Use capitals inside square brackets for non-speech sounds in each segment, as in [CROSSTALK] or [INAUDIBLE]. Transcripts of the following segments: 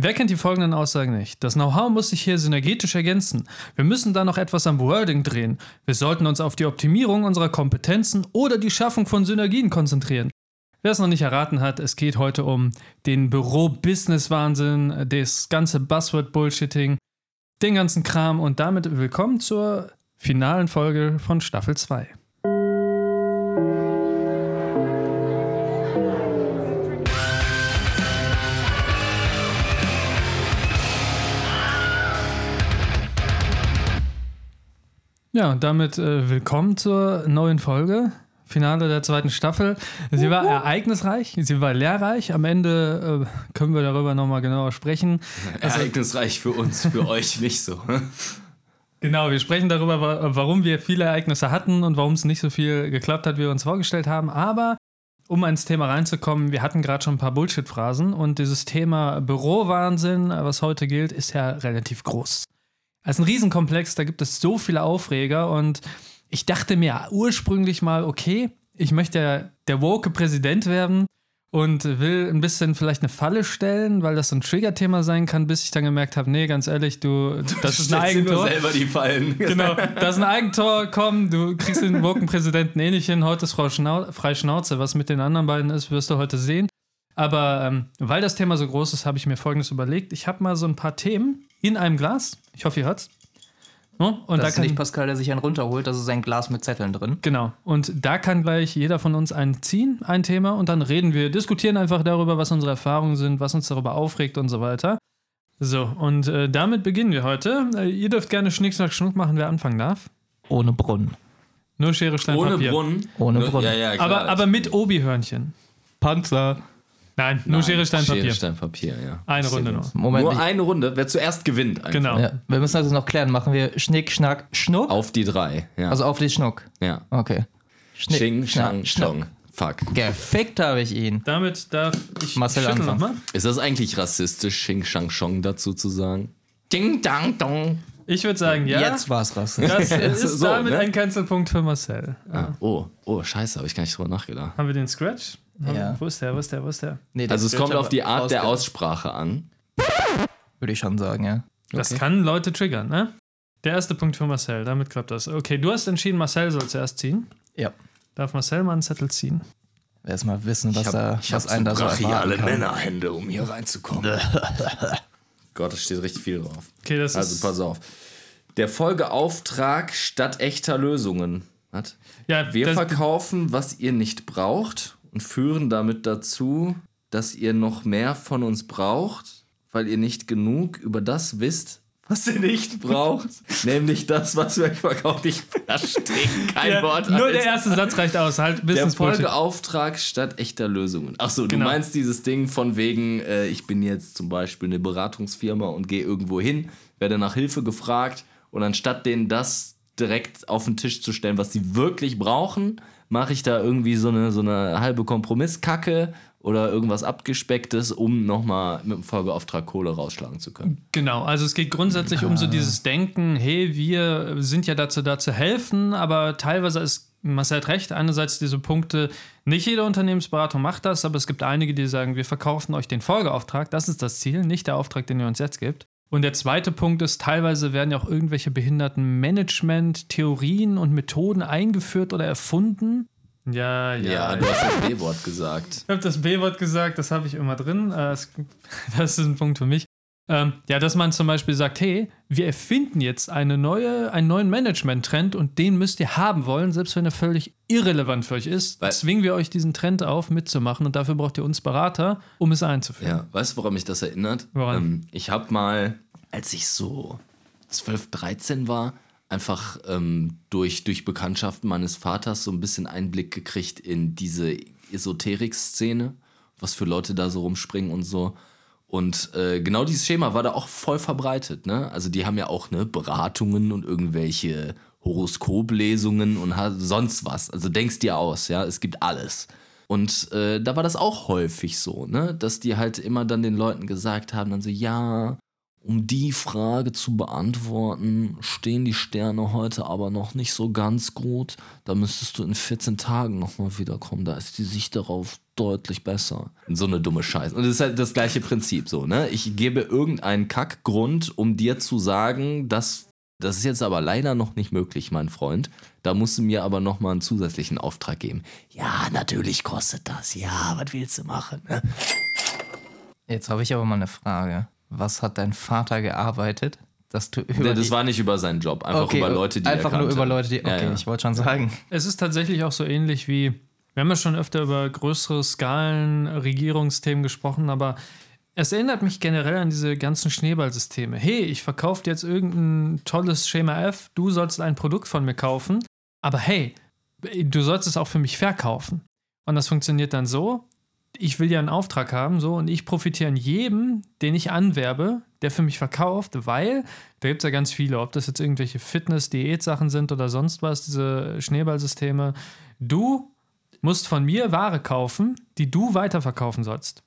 Wer kennt die folgenden Aussagen nicht? Das Know-how muss sich hier synergetisch ergänzen. Wir müssen da noch etwas am Wording drehen. Wir sollten uns auf die Optimierung unserer Kompetenzen oder die Schaffung von Synergien konzentrieren. Wer es noch nicht erraten hat, es geht heute um den Büro-Business-Wahnsinn, das ganze Buzzword-Bullshitting, den ganzen Kram und damit willkommen zur finalen Folge von Staffel 2. Ja, und damit äh, willkommen zur neuen Folge. Finale der zweiten Staffel. Sie war ereignisreich, sie war lehrreich. Am Ende äh, können wir darüber nochmal genauer sprechen. Also, ereignisreich für uns, für [LAUGHS] euch nicht so. Genau, wir sprechen darüber, warum wir viele Ereignisse hatten und warum es nicht so viel geklappt hat, wie wir uns vorgestellt haben. Aber um ins Thema reinzukommen, wir hatten gerade schon ein paar Bullshit-Phrasen und dieses Thema Bürowahnsinn, was heute gilt, ist ja relativ groß. Es ist ein Riesenkomplex, da gibt es so viele Aufreger und ich dachte mir ursprünglich mal, okay, ich möchte ja der woke Präsident werden und will ein bisschen vielleicht eine Falle stellen, weil das so ein Trigger-Thema sein kann, bis ich dann gemerkt habe, nee, ganz ehrlich, du, [LAUGHS] das du ist ein Eigentor. nur selber die Fallen. [LAUGHS] Genau, das ist ein Eigentor, komm, du kriegst den woken Präsidenten eh nicht hin, heute ist Frau Schnau frei Schnauze, was mit den anderen beiden ist, wirst du heute sehen. Aber ähm, weil das Thema so groß ist, habe ich mir Folgendes überlegt. Ich habe mal so ein paar Themen in einem Glas. Ich hoffe, ihr hört's. No? Und das da ist kann, nicht Pascal, der sich einen runterholt, das ist ein Glas mit Zetteln drin. Genau. Und da kann gleich jeder von uns einen ziehen, ein Thema, und dann reden wir, diskutieren einfach darüber, was unsere Erfahrungen sind, was uns darüber aufregt und so weiter. So, und äh, damit beginnen wir heute. Äh, ihr dürft gerne Schnick, Schnack, Schnuck machen, wer anfangen darf. Ohne Brunnen. Nur Schere, Stein, Ohne Papier. Brunnen. Ohne Brunnen. Ja, ja, klar. Aber, aber mit Obi-Hörnchen. Panzer. Nein, nur Nein, Schere, Stein, Papier. Schere, Stein, Papier, ja. Eine Runde nur. Moment. Nur ich- eine Runde. Wer zuerst gewinnt. Einfach. Genau. ja, wir müssen also noch klären, machen wir Schnick, Schnack, Schnuck? Auf die drei. Ja. Also auf die Schnuck. ja. Okay. Schnick, Ching, Shang, Schnuck. Fuck. Gefickt habe ich ihn. Damit darf ich Marcel schütteln anfangen. nochmal. Ist das eigentlich rassistisch, Xing Shang Chong dazu zu sagen? Ding, dang, dong. Ich würde sagen, ja. Jetzt war's rassistisch. Das [LAUGHS] ist So, damit ne? ein Cancelpunkt für Marcel. Ah, oh, oh, scheiße, habe ich gar nicht drüber nachgedacht. Haben wir den Scratch? Ja. Wo ist der? Wo ist der? Wo ist der? Nee, Also es das kommt auf die Art der Aussprache an. Würde ich schon sagen, ja. Das Okay. kann Leute triggern, ne? Der erste Punkt für Marcel, damit klappt das. Okay, du hast entschieden, Marcel soll zuerst ziehen. Ja. Darf Marcel mal einen Zettel ziehen? Erstmal wissen, was, Ich da, habe was einen da so brachiale. Männerhände, um hier reinzukommen. [LAUGHS] Gott, da steht richtig viel drauf. Okay, das Also ist. pass auf. Der Folgeauftrag statt echter Lösungen. Was? Ja, Wir das, verkaufen, was ihr nicht braucht und führen damit dazu, dass ihr noch mehr von uns braucht, weil ihr nicht genug über das wisst, was ihr nicht braucht. [LAUGHS] Nämlich das, was wir euch verkaufen. Ich verstehe [LAUGHS] kein ja, Wort. nur Alter. der erste Satz reicht aus. Halt, Der. Folgeauftrag statt echter Lösungen. Ach so, du Genau. meinst dieses Ding von wegen, äh, ich bin jetzt zum Beispiel eine Beratungsfirma und gehe irgendwo hin, werde nach Hilfe gefragt und anstatt denen das direkt auf den Tisch zu stellen, was sie wirklich brauchen, mache ich da irgendwie so eine, so eine halbe Kompromisskacke oder irgendwas abgespecktes, um nochmal mit dem Folgeauftrag Kohle rausschlagen zu können. Genau, also es geht grundsätzlich um so dieses Denken, hey, wir sind ja dazu da zu helfen, aber teilweise ist Marcel hat recht, einerseits diese Punkte, nicht jede Unternehmensberatung macht das, aber es gibt einige, die sagen, wir verkaufen euch den Folgeauftrag, das ist das Ziel, nicht der Auftrag, den ihr uns jetzt gibt. Und der zweite Punkt ist, teilweise werden ja auch irgendwelche behinderten Management-Theorien und Methoden eingeführt oder erfunden. Ja, ja. Ja, du hast das B-Wort gesagt. Ich habe das B-Wort gesagt, das habe ich immer drin. Äh, [LAUGHS] Das ist ein Punkt für mich. Ähm, ja, dass man zum Beispiel sagt, hey, wir erfinden jetzt eine neue, einen neuen Management-Trend und den müsst ihr haben wollen, selbst wenn er völlig irrelevant für euch ist. Weil- zwingen wir euch diesen Trend auf, mitzumachen und dafür braucht ihr uns Berater, um es einzuführen. Ja, weißt du, woran mich das erinnert? Ähm, ich habe mal, als ich so 12, 13 war, einfach ähm, durch, durch Bekanntschaften meines Vaters so ein bisschen Einblick gekriegt in diese Esoterik-Szene, was für Leute da so rumspringen und so. Und äh, genau dieses Schema war da auch voll verbreitet. Ne? Also die haben ja auch ne, Beratungen und irgendwelche Horoskoplesungen und sonst was. Also denkst dir aus, ja, es gibt alles. Und äh, da war das auch häufig so, ne, dass die halt immer dann den Leuten gesagt haben, dann so, ja, um die Frage zu beantworten, stehen die Sterne heute aber noch nicht so ganz gut. Da müsstest du in 14 Tagen nochmal wiederkommen. Da ist die Sicht darauf deutlich besser. So eine dumme Scheiße. Und das ist halt das gleiche Prinzip so, ne? Ich gebe irgendeinen Kackgrund, um dir zu sagen, dass das ist jetzt aber leider noch nicht möglich, mein Freund. Da musst du mir aber nochmal einen zusätzlichen Auftrag geben. Ja, natürlich kostet das. Ja, was willst du machen? Ne? Jetzt habe ich aber mal eine Frage. Was hat dein Vater gearbeitet, dass du über Nee, das war nicht über seinen Job, einfach Okay, über Leute, die einfach er nur über Leute, die. Okay, Ja, ja. ich wollte schon sagen. Es ist tatsächlich auch so ähnlich wie, wir haben ja schon öfter über größere Skalen, Regierungsthemen gesprochen, aber es erinnert mich generell an diese ganzen Schneeballsysteme. Hey, ich verkaufe jetzt irgendein tolles Schema F, du sollst ein Produkt von mir kaufen, aber hey, du sollst es auch für mich verkaufen. Und das funktioniert dann so, ich will ja einen Auftrag haben, so, und ich profitiere an jedem, den ich anwerbe, der für mich verkauft, weil da gibt es ja ganz viele, ob das jetzt irgendwelche Fitness-Diät-Sachen sind oder sonst was, diese Schneeballsysteme. Du musst von mir Ware kaufen, die du weiterverkaufen sollst.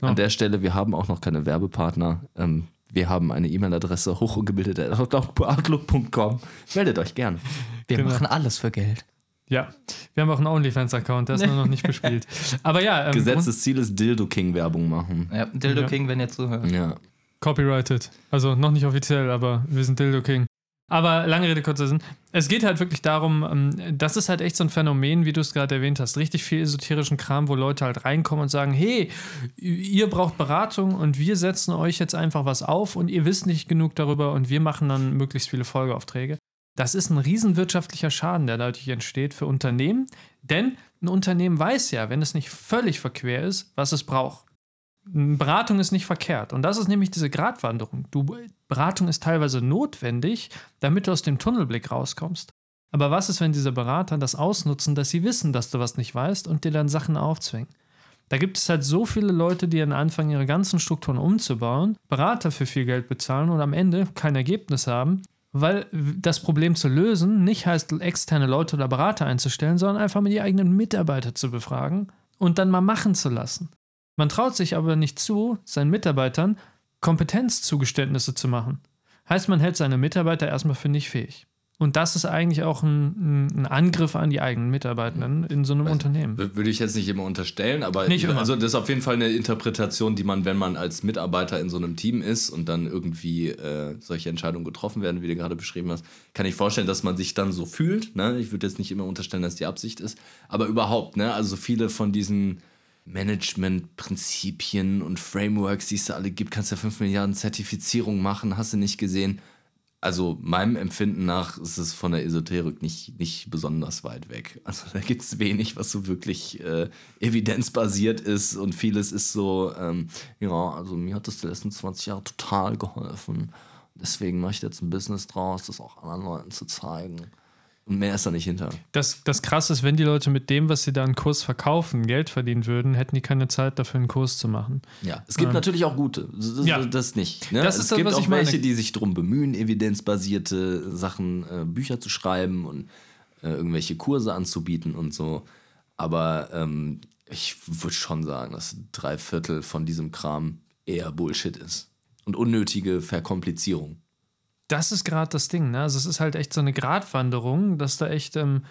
An der Stelle, wir haben auch noch keine Werbepartner. Ähm, wir haben eine E-Mail-Adresse hochungebildet.outlook.com. Meldet euch gern. Wir Genau. machen alles für Geld. Ja, wir haben auch einen OnlyFans-Account, der ist nur noch nicht [LAUGHS] bespielt. Aber ja, ähm, Gesetztes Ziel ist Dildo King Werbung machen. Ja, Dildo Ja. King, wenn ihr zuhört. Ja. Copyrighted. Also noch nicht offiziell, aber wir sind Dildo King. Aber lange Rede, kurzer Sinn. Es geht halt wirklich darum, ähm, das ist halt echt so ein Phänomen, wie du es gerade erwähnt hast. Richtig viel esoterischen Kram, wo Leute halt reinkommen und sagen: Hey, ihr braucht Beratung und wir setzen euch jetzt einfach was auf und ihr wisst nicht genug darüber und wir machen dann möglichst viele Folgeaufträge. Das ist ein riesenwirtschaftlicher Schaden, der dadurch entsteht für Unternehmen. Denn ein Unternehmen weiß ja, wenn es nicht völlig verquer ist, was es braucht. Beratung ist nicht verkehrt. Und das ist nämlich diese Gratwanderung. Du, Beratung ist teilweise notwendig, damit du aus dem Tunnelblick rauskommst. Aber was ist, wenn diese Berater das ausnutzen, dass sie wissen, dass du was nicht weißt und dir dann Sachen aufzwingen? Da gibt es halt so viele Leute, die dann anfangen, ihre ganzen Strukturen umzubauen, Berater für viel Geld bezahlen und am Ende kein Ergebnis haben, weil das Problem zu lösen nicht heißt, externe Leute oder Berater einzustellen, sondern einfach mal die eigenen Mitarbeiter zu befragen und dann mal machen zu lassen. Man traut sich aber nicht zu, seinen Mitarbeitern Kompetenzzugeständnisse zu machen. Heißt, man hält seine Mitarbeiter erstmal für nicht fähig. Und das ist eigentlich auch ein, ein Angriff an die eigenen Mitarbeitenden in so einem Unternehmen. W- Würde ich jetzt nicht immer unterstellen, aber Nicht immer. also das ist auf jeden Fall eine Interpretation, die man, wenn man als Mitarbeiter in so einem Team ist und dann irgendwie äh, solche Entscheidungen getroffen werden, wie du gerade beschrieben hast, kann ich vorstellen, dass man sich dann so fühlt. Ne? Ich würde jetzt nicht immer unterstellen, dass die Absicht ist, aber überhaupt, ne? Also viele von diesen Management-Prinzipien und Frameworks, die es da alle gibt, kannst ja 5 Milliarden Zertifizierungen machen, hast du nicht gesehen. Also meinem Empfinden nach ist es von der Esoterik nicht, nicht besonders weit weg. Also da gibt es wenig, was so wirklich äh, evidenzbasiert ist und vieles ist so, ähm, ja, also mir hat das die letzten 20 Jahre total geholfen. Deswegen mache ich jetzt ein Business draus, das auch anderen Leuten zu zeigen. Und mehr ist da nicht hinter. Das, das Krasse ist, wenn die Leute mit dem, was sie da einen Kurs verkaufen, Geld verdienen würden, hätten die keine Zeit dafür, einen Kurs zu machen. Ja, es gibt Ähm, natürlich auch gute. Das, Ja. das nicht. Ne? Das es ist das, gibt was auch ich meine. welche, die sich darum bemühen, evidenzbasierte Sachen, äh, Bücher zu schreiben und äh, irgendwelche Kurse anzubieten und so. Aber ähm, ich würde schon sagen, dass drei Viertel von diesem Kram eher Bullshit ist. Und unnötige Verkomplizierung. Das ist gerade das Ding, ne? Also es ist halt echt so eine Gratwanderung, dass du echt ähm,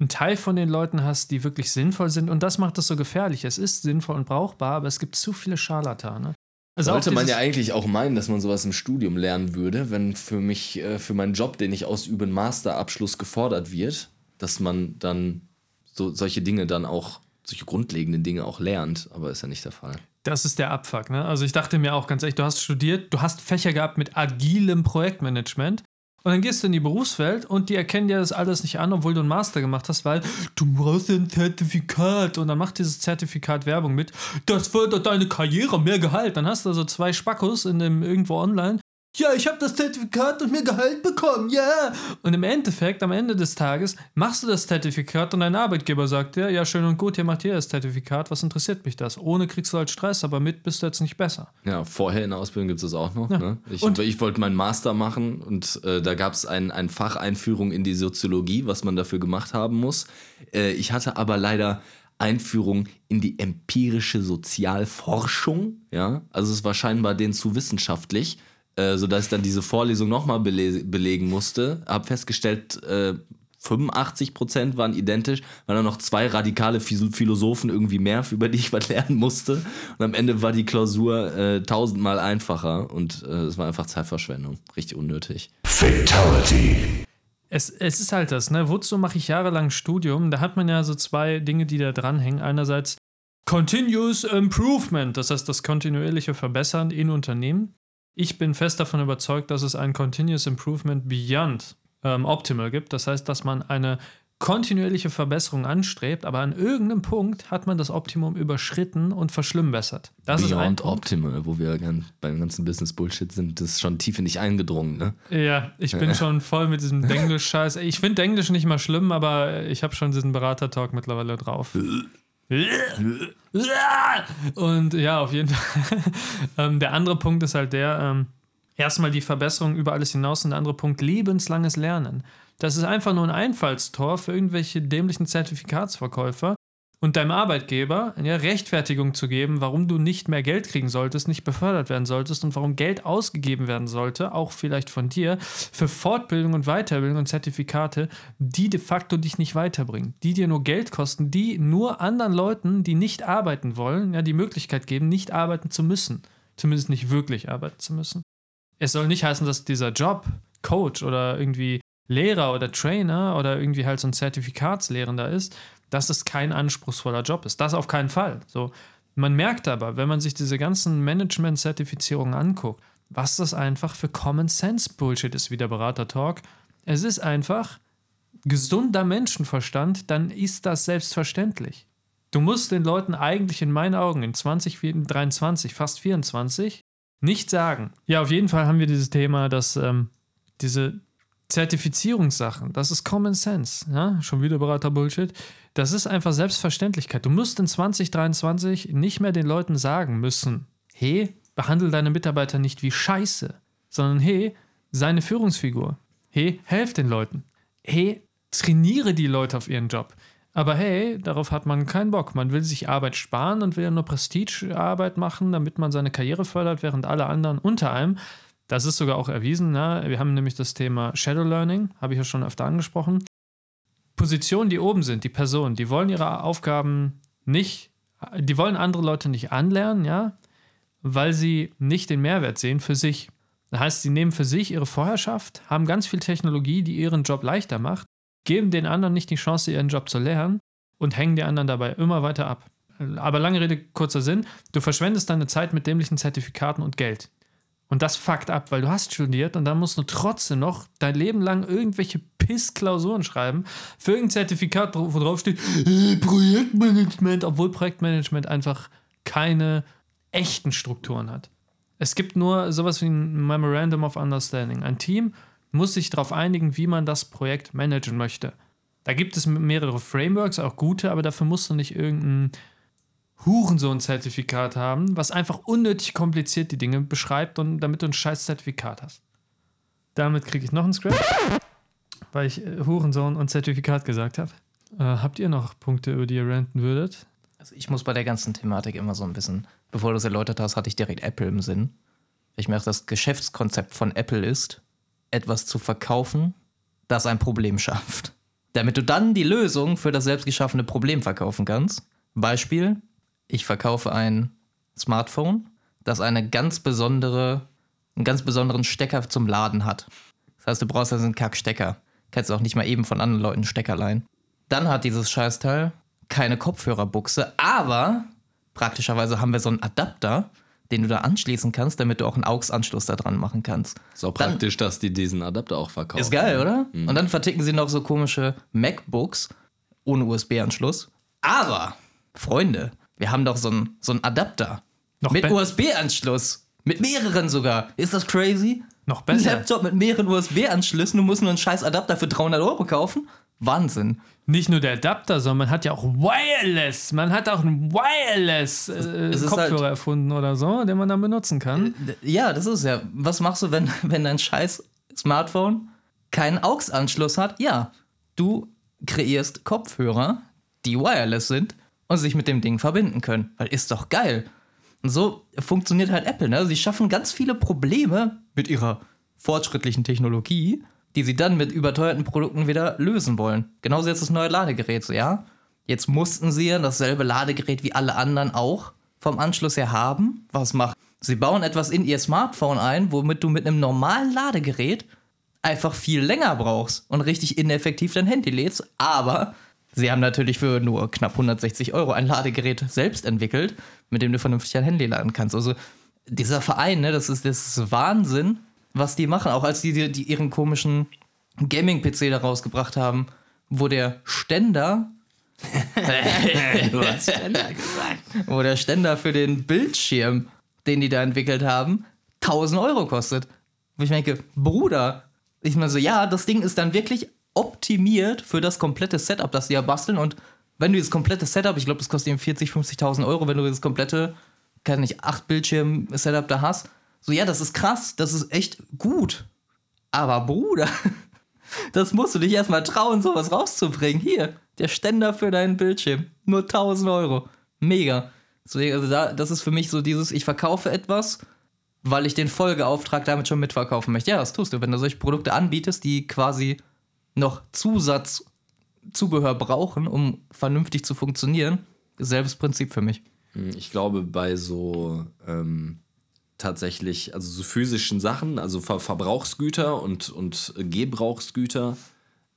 einen Teil von den Leuten hast, die wirklich sinnvoll sind. Und das macht es so gefährlich. Es ist sinnvoll und brauchbar, aber es gibt zu viele Scharlatane. Also Sollte man ja eigentlich auch meinen, dass man sowas im Studium lernen würde, wenn für mich, äh, für meinen Job, den ich ausübe, ein Masterabschluss gefordert wird, dass man dann so solche Dinge dann auch, solche grundlegenden Dinge auch lernt, aber ist ja nicht der Fall. Das ist der Abfuck, ne? Also ich dachte mir auch ganz ehrlich, du hast studiert, du hast Fächer gehabt mit agilem Projektmanagement und dann gehst du in die Berufswelt und die erkennen dir das alles nicht an, obwohl du einen Master gemacht hast, weil du brauchst ein Zertifikat und dann macht dieses Zertifikat Werbung mit, das fördert deine Karriere, mehr Gehalt. Dann hast du so zwei Spackos in dem irgendwo online. Ja, ich habe das Zertifikat und mehr Gehalt bekommen, ja. Und im Endeffekt, am Ende des Tages, machst du das Zertifikat und dein Arbeitgeber sagt dir, ja, schön und gut, hier macht ihr das Zertifikat, was interessiert mich das? Ohne kriegst du halt Stress, aber mit bist du jetzt nicht besser. Ja, vorher in der Ausbildung gibt es das auch noch. Ja. Ne? Ich, Und- ich wollte meinen Master machen und äh, da gab es ein, ein Fach Einführung in die Soziologie, was man dafür gemacht haben muss. Äh, ich hatte aber leider Einführung in die empirische Sozialforschung. Ja, also es war scheinbar denen zu wissenschaftlich. Äh, sodass ich dann diese Vorlesung nochmal bele belegen musste. Hab festgestellt, äh, 85 Prozent waren identisch, waren dann noch zwei radikale Philosophen irgendwie mehr, [LAUGHS] über die ich was lernen musste. Und am Ende war die Klausur äh, tausendmal einfacher und äh, es war einfach Zeitverschwendung. Richtig unnötig. Fatality. Es, es ist halt das, ne? Wozu mache ich jahrelang Studium? Da hat man ja so zwei Dinge, die da dranhängen. Einerseits Continuous Improvement, das heißt das kontinuierliche Verbessern in Unternehmen. Ich bin fest davon überzeugt, dass es ein Continuous Improvement Beyond ähm, Optimal gibt. Das heißt, dass man eine kontinuierliche Verbesserung anstrebt, aber an irgendeinem Punkt hat man das Optimum überschritten und verschlimmbessert. Das Beyond ist Optimal, wo wir beim ganzen Business-Bullshit sind, das ist schon tief in dich eingedrungen, ne? Ja, ich bin schon voll mit diesem Denglisch-Scheiß. Ich finde Englisch nicht mal schlimm, aber ich habe schon diesen Berater-Talk mittlerweile drauf. [LAUGHS] Und ja, auf jeden Fall. [LAUGHS] ähm, der andere Punkt ist halt der, ähm, erstmal die Verbesserung über alles hinaus und der andere Punkt, lebenslanges Lernen. Das ist einfach nur ein Einfallstor für irgendwelche dämlichen Zertifikatsverkäufer und deinem Arbeitgeber ja, Rechtfertigung zu geben, warum du nicht mehr Geld kriegen solltest, nicht befördert werden solltest und warum Geld ausgegeben werden sollte, auch vielleicht von dir, für Fortbildung und Weiterbildung und Zertifikate, die de facto dich nicht weiterbringen, die dir nur Geld kosten, die nur anderen Leuten, die nicht arbeiten wollen, ja, die Möglichkeit geben, nicht arbeiten zu müssen. Zumindest nicht wirklich arbeiten zu müssen. Es soll nicht heißen, dass dieser Job, Coach oder irgendwie Lehrer oder Trainer oder irgendwie halt so ein Zertifikatslehrender ist, dass es kein anspruchsvoller Job ist. Das auf keinen Fall. So, man merkt aber, wenn man sich diese ganzen Management-Zertifizierungen anguckt, was das einfach für Common Sense Bullshit ist, wie der Berater Talk. Es ist einfach gesunder Menschenverstand, dann ist das selbstverständlich. Du musst den Leuten eigentlich in meinen Augen in 2023, fast 24, nicht sagen. Ja, auf jeden Fall haben wir dieses Thema, dass ähm, diese Zertifizierungssachen, das ist Common Sense. Ja? Schon wieder Berater-Bullshit. Das ist einfach Selbstverständlichkeit. Du musst in 2023 nicht mehr den Leuten sagen müssen, hey, behandle deine Mitarbeiter nicht wie Scheiße, sondern hey, sei eine Führungsfigur. Hey, helf den Leuten. Hey, trainiere die Leute auf ihren Job. Aber hey, darauf hat man keinen Bock. Man will sich Arbeit sparen und will ja nur Prestigearbeit machen, damit man seine Karriere fördert, während alle anderen unter einem. Das ist sogar auch erwiesen. Ne? Wir haben nämlich das Thema Shadow Learning, habe ich ja schon öfter angesprochen. Positionen, die oben sind, die Personen, die wollen ihre Aufgaben nicht, die wollen andere Leute nicht anlernen, ja, weil sie nicht den Mehrwert sehen für sich. Das heißt, sie nehmen für sich ihre Vorherrschaft, haben ganz viel Technologie, die ihren Job leichter macht geben den anderen nicht die Chance, ihren Job zu lernen und hängen die anderen dabei immer weiter ab. Aber lange Rede, kurzer Sinn, du verschwendest deine Zeit mit dämlichen Zertifikaten und Geld. Und das fuckt ab, weil du hast studiert und dann musst du trotzdem noch dein Leben lang irgendwelche Piss-Klausuren schreiben für irgendein Zertifikat, wo drauf steht äh, Projektmanagement, obwohl Projektmanagement einfach keine echten Strukturen hat. Es gibt nur sowas wie ein Memorandum of Understanding. Ein Team muss sich darauf einigen, wie man das Projekt managen möchte. Da gibt es mehrere Frameworks, auch gute, aber dafür musst du nicht irgendein Hurensohn-Zertifikat haben, was einfach unnötig kompliziert die Dinge beschreibt und damit du ein scheiß Zertifikat hast. Damit kriege ich noch ein Script, weil ich äh, Hurensohn und Zertifikat gesagt habe. Äh, habt ihr noch Punkte, über die ihr ranten würdet? Also ich muss bei der ganzen Thematik immer so ein bisschen, bevor du es erläutert hast, hatte ich direkt Apple im Sinn. Ich merke, das Geschäftskonzept von Apple ist, etwas zu verkaufen, das ein Problem schafft. Damit du dann die Lösung für das selbstgeschaffene Problem verkaufen kannst. Beispiel, ich verkaufe ein Smartphone, das eine ganz besondere, einen ganz besonderen Stecker zum Laden hat. Das heißt, du brauchst also einen Kackstecker. Kannst auch nicht mal eben von anderen Leuten Stecker leihen. Dann hat dieses Scheißteil keine Kopfhörerbuchse, aber praktischerweise haben wir so einen Adapter, den du da anschließen kannst, damit du auch einen AUX-Anschluss da dran machen kannst. Ist auch dann, praktisch, dass die diesen Adapter auch verkaufen. Ist geil, oder? Mhm. Und dann verticken sie noch so komische MacBooks ohne USB-Anschluss. Aber, Freunde, wir haben doch so einen so Adapter noch mit USB-Anschluss. Mit mehreren sogar. Ist das crazy? Noch besser. Ein Laptop mit mehreren USB-Anschlüssen, du musst nur einen scheiß Adapter für 300 Euro kaufen? Wahnsinn. Nicht nur der Adapter, sondern man hat ja auch Wireless. Man hat auch einen Wireless äh, Kopfhörer halt, erfunden oder so, den man dann benutzen kann. Äh, ja, das ist ja. Was machst du, wenn, [LAUGHS] wenn dein scheiß Smartphone keinen AUX-Anschluss hat? Ja, du kreierst Kopfhörer, die wireless sind und sich mit dem Ding verbinden können. Weil ist doch geil. Und so funktioniert halt Apple. Ne? Sie schaffen ganz viele Probleme mit ihrer fortschrittlichen Technologie, die sie dann mit überteuerten Produkten wieder lösen wollen. Genauso jetzt das neue Ladegerät. Ja, jetzt mussten sie ja dasselbe Ladegerät wie alle anderen auch vom Anschluss her haben. Was macht? Sie bauen etwas in ihr Smartphone ein, womit du mit einem normalen Ladegerät einfach viel länger brauchst und richtig ineffektiv dein Handy lädst. Aber sie haben natürlich für nur knapp 160 Euro ein Ladegerät selbst entwickelt, mit dem du vernünftig dein Handy laden kannst. Also dieser Verein, ne, das ist, das ist Wahnsinn, was die machen. Auch als die, die, die ihren komischen Gaming-PC da rausgebracht haben, wo der Ständer [LAUGHS] du hast Ständer gesagt. wo der Ständer für den Bildschirm, den die da entwickelt haben, 1000 Euro kostet. Wo ich denke, Bruder, ich meine so, ja, das Ding ist dann wirklich optimiert für das komplette Setup, das die ja basteln. Und wenn du das komplette Setup, ich glaube, das kostet eben 40, 50.000 Euro, wenn du das komplette, kann nicht, 8 Bildschirm-Setup da hast. So, ja, das ist krass, das ist echt gut. Aber Bruder, [LAUGHS] das musst du dich erstmal trauen, sowas rauszubringen. Hier, der Ständer für deinen Bildschirm. Nur 1000 Euro. Mega. Deswegen, also da, das ist für mich so dieses, ich verkaufe etwas, weil ich den Folgeauftrag damit schon mitverkaufen möchte. Ja, das tust du. Wenn du solche Produkte anbietest, die quasi noch Zusatzzubehör brauchen, um vernünftig zu funktionieren, selbes Prinzip für mich. Ich glaube, bei so ähm, tatsächlich, also so physischen Sachen, also Ver Verbrauchsgüter und, und Gebrauchsgüter,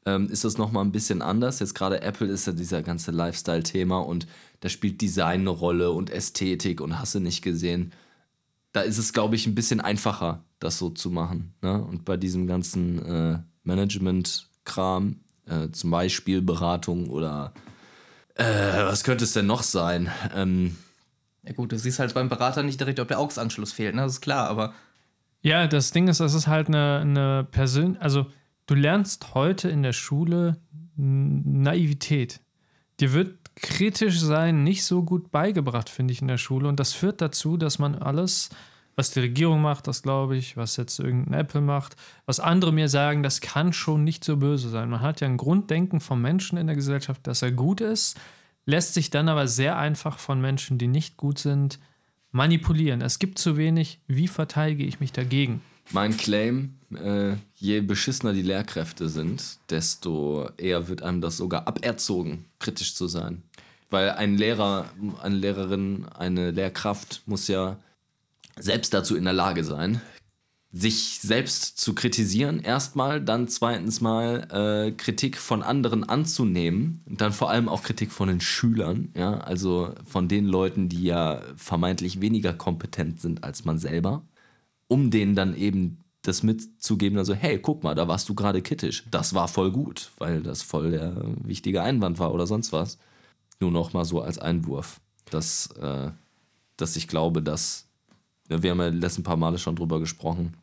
ähm, ist das nochmal ein bisschen anders. Jetzt gerade Apple ist ja dieser ganze Lifestyle-Thema und da spielt Design eine Rolle und Ästhetik und hast du nicht gesehen. Da ist es, glaube ich, ein bisschen einfacher, das so zu machen. Ne? Und bei diesem ganzen äh, Management-Kram, äh, zum Beispiel Beratung oder äh, was könnte es denn noch sein? Ähm, Ja gut, du siehst halt beim Berater nicht direkt, ob der AUX-Anschluss fehlt, ne? Das ist klar, aber Ja, das Ding ist, das ist halt eine, eine Persön... Also, du lernst heute in der Schule Naivität. Dir wird kritisch sein nicht so gut beigebracht, finde ich, in der Schule. Und das führt dazu, dass man alles, was die Regierung macht, das glaube ich, was jetzt irgendein Apple macht, was andere mir sagen, das kann schon nicht so böse sein. Man hat ja ein Grunddenken vom Menschen in der Gesellschaft, dass er gut ist, lässt sich dann aber sehr einfach von Menschen, die nicht gut sind, manipulieren. Es gibt zu wenig, wie verteidige ich mich dagegen? Mein Claim, äh, je beschissener die Lehrkräfte sind, desto eher wird einem das sogar aberzogen, kritisch zu sein. Weil ein Lehrer, eine Lehrerin, eine Lehrkraft muss ja selbst dazu in der Lage sein, sich selbst zu kritisieren, erstmal, dann zweitens mal äh, Kritik von anderen anzunehmen dann vor allem auch Kritik von den Schülern, ja, also von den Leuten, die ja vermeintlich weniger kompetent sind als man selber um denen dann eben das mitzugeben, also hey, guck mal, da warst du gerade kritisch. Das war voll gut, weil das voll der wichtige Einwand war oder sonst was. Nur noch mal so als Einwurf, dass, äh, dass ich glaube, dass, wir haben ja letzten paar Male schon drüber gesprochen,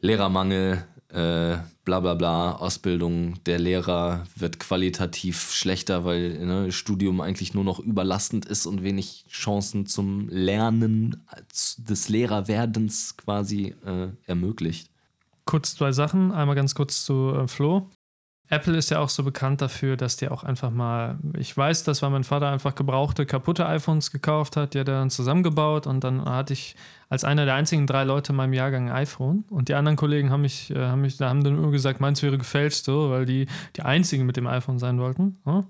Lehrermangel, äh, bla bla bla, Ausbildung der Lehrer wird qualitativ schlechter, weil ne, Studium eigentlich nur noch überlastend ist und wenig Chancen zum Lernen des Lehrerwerdens quasi äh, ermöglicht. Kurz zwei Sachen. Einmal ganz kurz zu äh, Flo. Apple ist ja auch so bekannt dafür, dass die auch einfach mal, ich weiß das, weil mein Vater einfach gebrauchte, kaputte iPhones gekauft hat, die hat er dann zusammengebaut und dann hatte ich als einer der einzigen drei Leute in meinem Jahrgang ein iPhone und die anderen Kollegen haben mich, äh, haben mich, da haben dann nur gesagt, meins wäre gefälscht, so, weil die die einzigen mit dem iPhone sein wollten. Ja?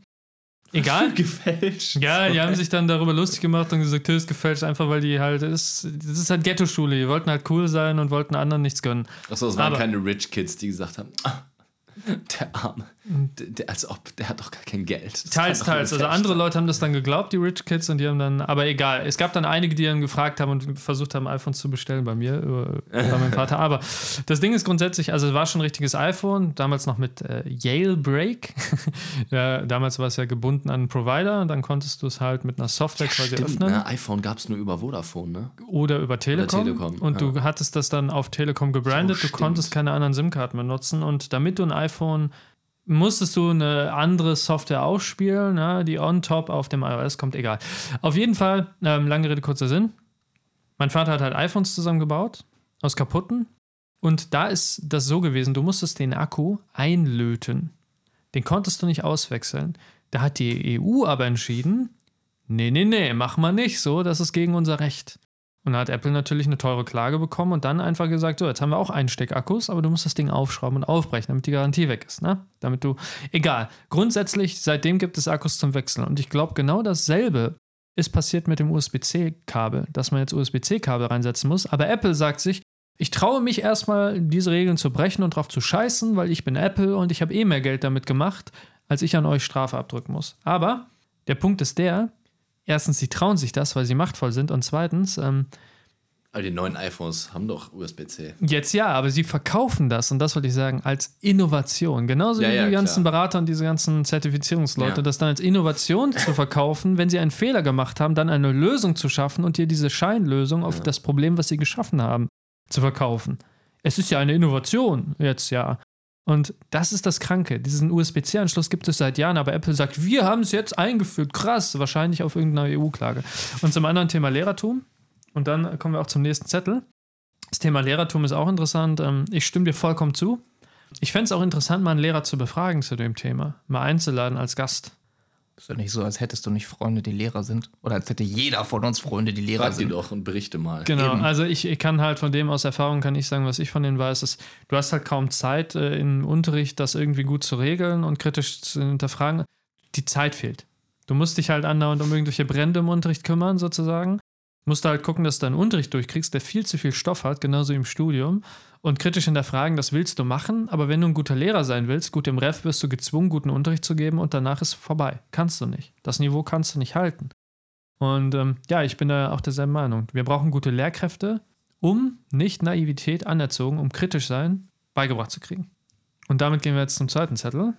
Egal. [LAUGHS] Gefälscht. Ja, die haben sich dann darüber lustig gemacht und gesagt, das ist gefälscht, einfach weil die halt, ist, das ist halt Ghetto-Schule, die wollten halt cool sein und wollten anderen nichts gönnen. Achso, es waren Aber- keine Rich Kids, die gesagt haben, "Ah, [LAUGHS] der Arme, als ob, der hat doch gar kein Geld. Das Teils, teils. Also andere sein." Leute haben das dann geglaubt, die Rich Kids, und die haben dann, aber egal. Es gab dann einige, die dann gefragt haben und versucht haben, iPhones zu bestellen bei mir, über- bei meinem Vater. Aber das Ding ist grundsätzlich, also es war schon ein richtiges iPhone, damals noch mit äh, Jailbreak. [LAUGHS] ja, damals war es ja gebunden an einen Provider und dann konntest du es halt mit einer Software quasi Stimmt, öffnen. ne? iPhone gab es nur über Vodafone, ne? Oder über Telekom. Telekom, und ja. du hattest das dann auf Telekom gebrandet. Oh, du konntest keine anderen SIM-Karten mehr nutzen. Und damit du ein iPhone musstest du eine andere Software ausspielen, ne, die on top auf dem iOS kommt, egal. Auf jeden Fall, ähm, lange Rede, kurzer Sinn. Mein Vater hat halt iPhones zusammengebaut aus kaputten. Und da ist das so gewesen, du musstest den Akku einlöten. Den konntest du nicht auswechseln. Da hat die EU aber entschieden, nee, nee, nee, mach mal nicht so, das ist gegen unser Recht. Und da hat Apple natürlich eine teure Klage bekommen und dann einfach gesagt, so, jetzt haben wir auch Einsteckakkus, aber du musst das Ding aufschrauben und aufbrechen, damit die Garantie weg ist, ne? Damit du, egal. Grundsätzlich, seitdem gibt es Akkus zum Wechseln. Und ich glaube, genau dasselbe ist passiert mit dem USB-C-Kabel, dass man jetzt USB-C-Kabel reinsetzen muss. Aber Apple sagt sich, ich traue mich erstmal, diese Regeln zu brechen und drauf zu scheißen, weil ich bin Apple und ich habe eh mehr Geld damit gemacht, als ich an euch Strafe abdrücken muss. Aber der Punkt ist der, erstens, sie trauen sich das, weil sie machtvoll sind. Und zweitens, ähm, Aber die neuen iPhones haben doch USB-C. jetzt ja, aber sie verkaufen das, und das wollte ich sagen, als Innovation. Genauso Ja, wie ja, die ganzen klar. Berater und diese ganzen Zertifizierungsleute, Ja. das dann als Innovation zu verkaufen, wenn sie einen Fehler gemacht haben, dann eine Lösung zu schaffen und dir diese Scheinlösung auf das Problem, was sie geschaffen haben, zu verkaufen. Es ist ja eine Innovation jetzt, ja. Und das ist das Kranke. Diesen USB-C-Anschluss gibt es seit Jahren, aber Apple sagt, wir haben es jetzt eingeführt. Krass, wahrscheinlich auf irgendeiner EU-Klage. Und zum anderen Thema Lehrertum. Und dann kommen wir auch zum nächsten Zettel. Das Thema Lehrertum ist auch interessant. Ähm, Ich stimme dir vollkommen zu. Ich fände es auch interessant, mal einen Lehrer zu befragen zu dem Thema. Mal einzuladen als Gast. Ist ja nicht so, als hättest du nicht Freunde, die Lehrer sind. Oder als hätte jeder von uns Freunde, die Lehrer Frag die sind. doch und berichte mal. Genau, Eben. also ich, ich kann halt von dem aus Erfahrung kann ich sagen, was ich von denen weiß, ist, du hast halt kaum Zeit äh, im Unterricht, das irgendwie gut zu regeln und kritisch zu hinterfragen. Die Zeit fehlt. Du musst dich halt andauernd um irgendwelche Brände im Unterricht kümmern, sozusagen. Musst du halt gucken, dass du einen Unterricht durchkriegst, der viel zu viel Stoff hat, genauso im Studium. Und kritisch hinterfragen, das willst du machen, aber wenn du ein guter Lehrer sein willst, gut im Ref, wirst du gezwungen, guten Unterricht zu geben und danach ist vorbei. Kannst du nicht. Das Niveau kannst du nicht halten. Und ähm, ja, ich bin da auch derselben Meinung. Wir brauchen gute Lehrkräfte, um nicht Naivität anerzogen, um kritisch sein, beigebracht zu kriegen. Und damit gehen wir jetzt zum zweiten Zettel.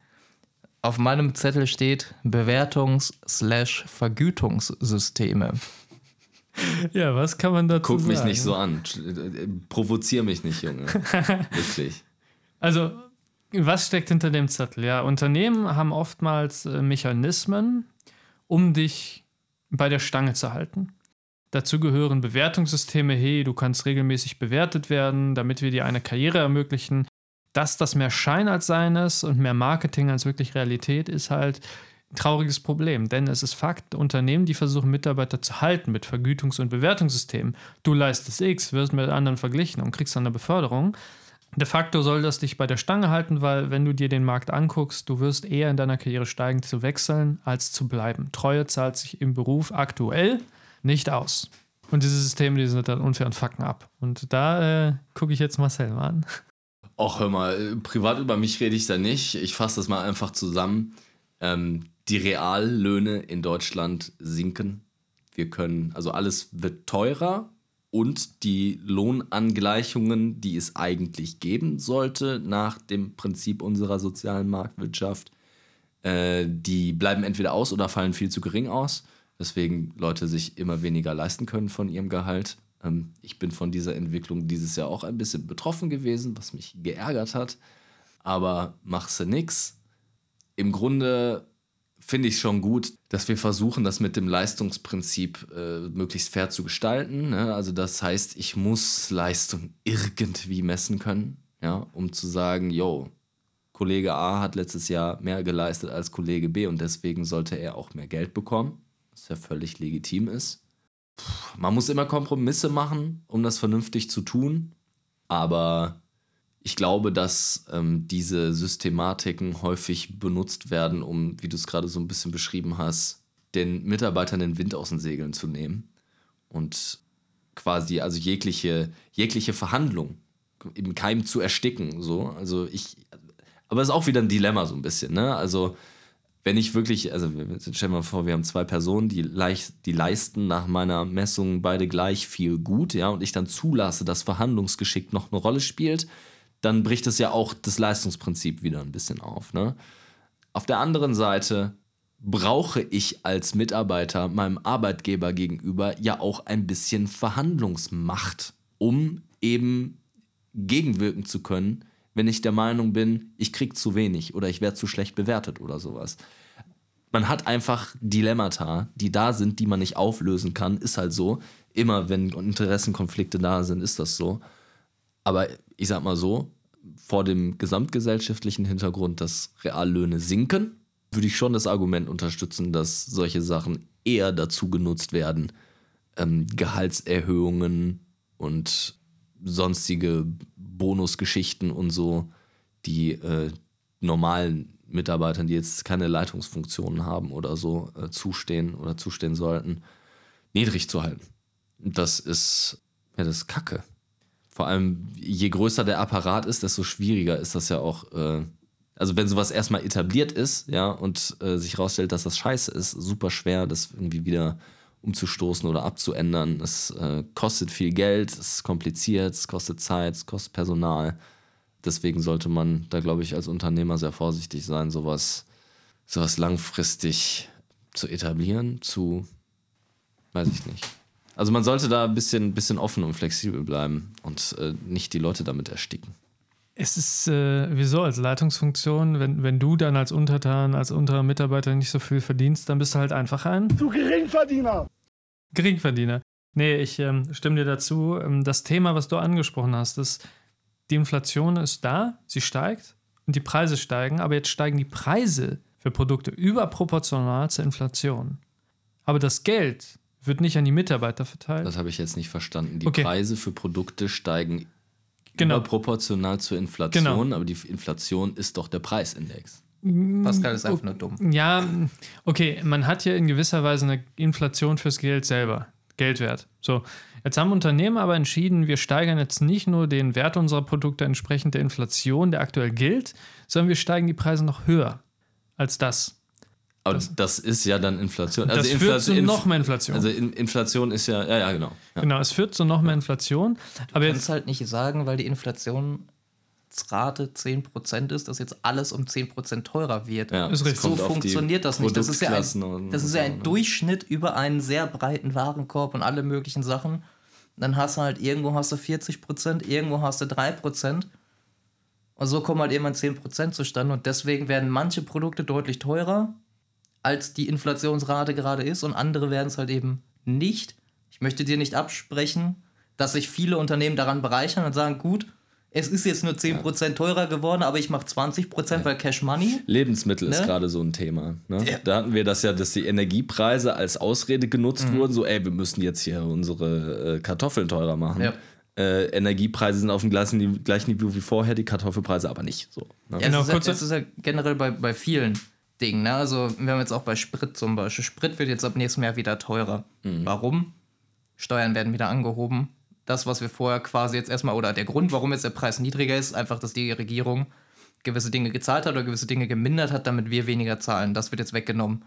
Auf meinem Zettel steht Bewertungs-Vergütungssysteme. [LAUGHS] Ja, was kann man dazu Guck sagen? mich nicht so an. Äh, Provozier mich nicht, Junge. [LAUGHS] Wirklich. Also, was steckt hinter dem Zettel? Ja, Unternehmen haben oftmals äh, Mechanismen, um dich bei der Stange zu halten. Dazu gehören Bewertungssysteme, hey, du kannst regelmäßig bewertet werden, damit wir dir eine Karriere ermöglichen. Dass das mehr Schein als Sein ist und mehr Marketing als wirklich Realität ist halt trauriges Problem. Denn es ist Fakt, Unternehmen, die versuchen, Mitarbeiter zu halten mit Vergütungs- und Bewertungssystemen. Du leistest X, wirst mit anderen verglichen und kriegst dann eine Beförderung. De facto soll das dich bei der Stange halten, weil wenn du dir den Markt anguckst, du wirst eher in deiner Karriere steigen zu wechseln, als zu bleiben. Treue zahlt sich im Beruf aktuell nicht aus. Und diese Systeme, die sind dann unfair und fucken ab. Und da äh, gucke ich jetzt Marcel mal an. Och, hör mal, privat über mich rede ich da nicht. Ich fasse das mal einfach zusammen. Ähm, die Reallöhne in Deutschland sinken. Wir können, also alles wird teurer und die Lohnangleichungen, die es eigentlich geben sollte nach dem Prinzip unserer sozialen Marktwirtschaft, äh, die bleiben entweder aus oder fallen viel zu gering aus, weswegen Leute sich immer weniger leisten können von ihrem Gehalt. Ähm, ich bin von dieser Entwicklung dieses Jahr auch ein bisschen betroffen gewesen, was mich geärgert hat. Aber machst du nix. Im Grunde finde ich schon gut, dass wir versuchen, das mit dem Leistungsprinzip äh, möglichst fair zu gestalten. Ne? Also das heißt, ich muss Leistung irgendwie messen können, ja, um zu sagen, yo, Kollege A hat letztes Jahr mehr geleistet als Kollege B und deswegen sollte er auch mehr Geld bekommen, was ja völlig legitim ist. Puh, man muss immer Kompromisse machen, um das vernünftig zu tun, aber ich glaube, dass ähm, diese Systematiken häufig benutzt werden, um, wie du es gerade so ein bisschen beschrieben hast, den Mitarbeitern den Wind aus den Segeln zu nehmen und quasi also jegliche, jegliche Verhandlung im Keim zu ersticken. So. Also ich, aber es ist auch wieder ein Dilemma so ein bisschen. Ne? Also wenn ich wirklich, also stellen wir mal vor, wir haben zwei Personen, die, leicht, die leisten nach meiner Messung beide gleich viel gut, ja, und ich dann zulasse, dass Verhandlungsgeschick noch eine Rolle spielt, dann bricht es ja auch das Leistungsprinzip wieder ein bisschen auf. Ne? Auf der anderen Seite brauche ich als Mitarbeiter meinem Arbeitgeber gegenüber ja auch ein bisschen Verhandlungsmacht, um eben gegenwirken zu können, wenn ich der Meinung bin, ich krieg zu wenig oder ich werde zu schlecht bewertet oder sowas. Man hat einfach Dilemmata, die da sind, die man nicht auflösen kann, ist halt so. Immer wenn Interessenkonflikte da sind, ist das so. Aber ich sag mal so, vor dem gesamtgesellschaftlichen Hintergrund, dass Reallöhne sinken, würde ich schon das Argument unterstützen, dass solche Sachen eher dazu genutzt werden, ähm, Gehaltserhöhungen und sonstige Bonusgeschichten und so, die äh, normalen Mitarbeitern, die jetzt keine Leitungsfunktionen haben oder so, äh, zustehen oder zustehen sollten, niedrig zu halten. Das ist, ja, das ist Kacke. Vor allem, je größer der Apparat ist, desto schwieriger ist das ja auch. Äh, also, wenn sowas erstmal etabliert ist, ja, und äh, sich herausstellt, dass das scheiße ist, super schwer, das irgendwie wieder umzustoßen oder abzuändern. Es äh, kostet viel Geld, es ist kompliziert, es kostet Zeit, es kostet Personal. Deswegen sollte man da, glaube ich, als Unternehmer sehr vorsichtig sein, sowas, sowas langfristig zu etablieren, zu, weiß ich nicht. Also man sollte da ein bisschen, bisschen offen und flexibel bleiben und äh, nicht die Leute damit ersticken. Es ist äh, wieso als Leitungsfunktion, wenn, wenn du dann als Untertan, als unterer Mitarbeiter nicht so viel verdienst, dann bist du halt einfach ein Du Geringverdiener! Geringverdiener. Nee, ich ähm, stimme dir dazu. Ähm, Das Thema, was du angesprochen hast, ist, die Inflation ist da, sie steigt und die Preise steigen, aber jetzt steigen die Preise für Produkte überproportional zur Inflation. Aber das Geld wird nicht an die Mitarbeiter verteilt. Das habe ich jetzt nicht verstanden. Die Okay. Preise für Produkte steigen Genau. überproportional zur Inflation, Genau. aber die Inflation ist doch der Preisindex. Pascal ist einfach nur dumm. Ja, okay, man hat ja in gewisser Weise eine Inflation fürs Geld selber, Geldwert. So, jetzt haben Unternehmen aber entschieden, wir steigern jetzt nicht nur den Wert unserer Produkte entsprechend der Inflation, der aktuell gilt, sondern wir steigen die Preise noch höher als das. Aber das, ist ja dann Inflation. Das Also führt zu noch mehr Inflation. Also In- Inflation ist ja, ja, ja, genau. Ja. genau, es führt zu noch mehr Inflation. Aber Du jetzt, kannst halt nicht sagen, weil die Inflationsrate 10% ist, dass jetzt alles um 10% teurer wird. Ja, Ist richtig. So funktioniert das nicht. Das ist ja ein, das ist ja ein? Durchschnitt über einen sehr breiten Warenkorb und alle möglichen Sachen. Dann hast du halt irgendwo hast du 40%, irgendwo hast du 3%. Und so kommen halt irgendwann 10% zustande. Und deswegen werden manche Produkte deutlich teurer, als die Inflationsrate gerade ist. Und andere werden es halt eben nicht. Ich möchte dir nicht absprechen, dass sich viele Unternehmen daran bereichern und sagen, gut, es ist jetzt nur 10% teurer geworden, aber ich mache 20%, weil Cash Money. Lebensmittel ist Ne? gerade so ein Thema. Ne? Ja. Da hatten wir das ja, dass die Energiepreise als Ausrede genutzt Mhm. wurden, so, ey, wir müssen jetzt hier unsere äh, Kartoffeln teurer machen. Ja. Äh, Energiepreise sind auf dem gleichen, gleichen Niveau wie vorher, die Kartoffelpreise aber nicht. So, ne? Ja, Genau, ist ja, es ist ja generell bei, bei vielen Dingen. Ne? Also, wir haben jetzt auch bei Sprit zum Beispiel. Sprit wird jetzt ab nächstem Jahr wieder teurer. Warum? Steuern werden wieder angehoben. Das, was wir vorher quasi jetzt erstmal, oder der Grund, warum jetzt der Preis niedriger ist, einfach, dass die Regierung gewisse Dinge gezahlt hat oder gewisse Dinge gemindert hat, damit wir weniger zahlen. Das wird jetzt weggenommen.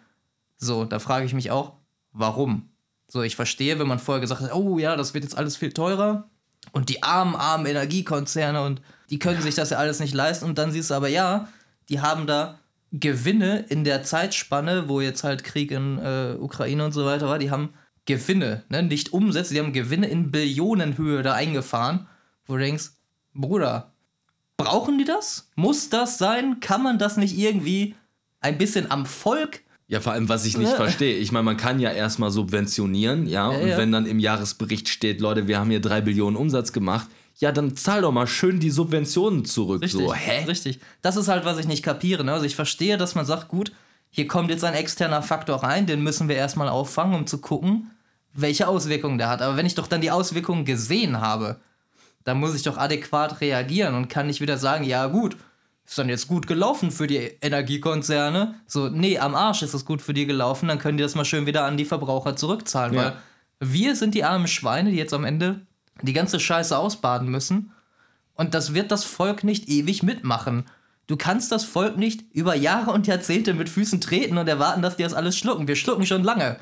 So, da frage ich mich auch, warum? So, ich verstehe, wenn man vorher gesagt hat, oh ja, das wird jetzt alles viel teurer und die armen, armen Energiekonzerne und die können sich das ja alles nicht leisten und dann siehst du aber, ja, die haben da Gewinne in der Zeitspanne, wo jetzt halt Krieg in äh, Ukraine und so weiter war, die haben Gewinne, ne? nicht Umsätze, die haben Gewinne in Billionenhöhe da eingefahren, wo du denkst, Bruder, brauchen die das? Muss das sein? Kann man das nicht irgendwie ein bisschen am Volk Ja, vor allem, was ich nicht Ja. verstehe. Ich meine, man kann ja erstmal subventionieren, ja, und ja. wenn dann im Jahresbericht steht, Leute, wir haben hier drei Billionen Umsatz gemacht, ja, dann zahl doch mal schön die Subventionen zurück. Richtig, So, hä? richtig. Das ist halt, was ich nicht kapiere. Ne? Also ich verstehe, dass man sagt, gut, hier kommt jetzt ein externer Faktor rein, den müssen wir erstmal auffangen, um zu gucken, welche Auswirkungen der hat. Aber wenn ich doch dann die Auswirkungen gesehen habe, dann muss ich doch adäquat reagieren und kann nicht wieder sagen, ja gut, ist dann jetzt gut gelaufen für die Energiekonzerne. So, nee, am Arsch ist es gut für die gelaufen, dann können die das mal schön wieder an die Verbraucher zurückzahlen. Ja. Weil wir sind die armen Schweine, die jetzt am Ende die ganze Scheiße ausbaden müssen. Und das wird das Volk nicht ewig mitmachen. Du kannst das Volk nicht über Jahre und Jahrzehnte mit Füßen treten und erwarten, dass die das alles schlucken. Wir schlucken schon lange.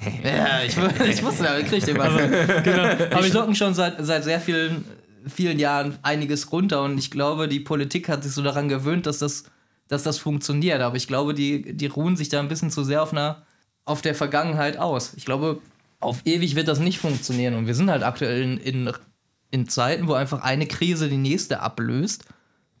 [LAUGHS] ja, ich, ich wusste, da kriegt ihr was. genau, Wir schlucken schon seit, seit sehr vielen, vielen Jahren einiges runter und ich glaube, die Politik hat sich so daran gewöhnt, dass das, dass das funktioniert. Aber ich glaube, die, die ruhen sich da ein bisschen zu sehr auf, einer, auf der Vergangenheit aus. Ich glaube, auf ewig wird das nicht funktionieren. Und wir sind halt aktuell in, in, in Zeiten, wo einfach eine Krise die nächste ablöst,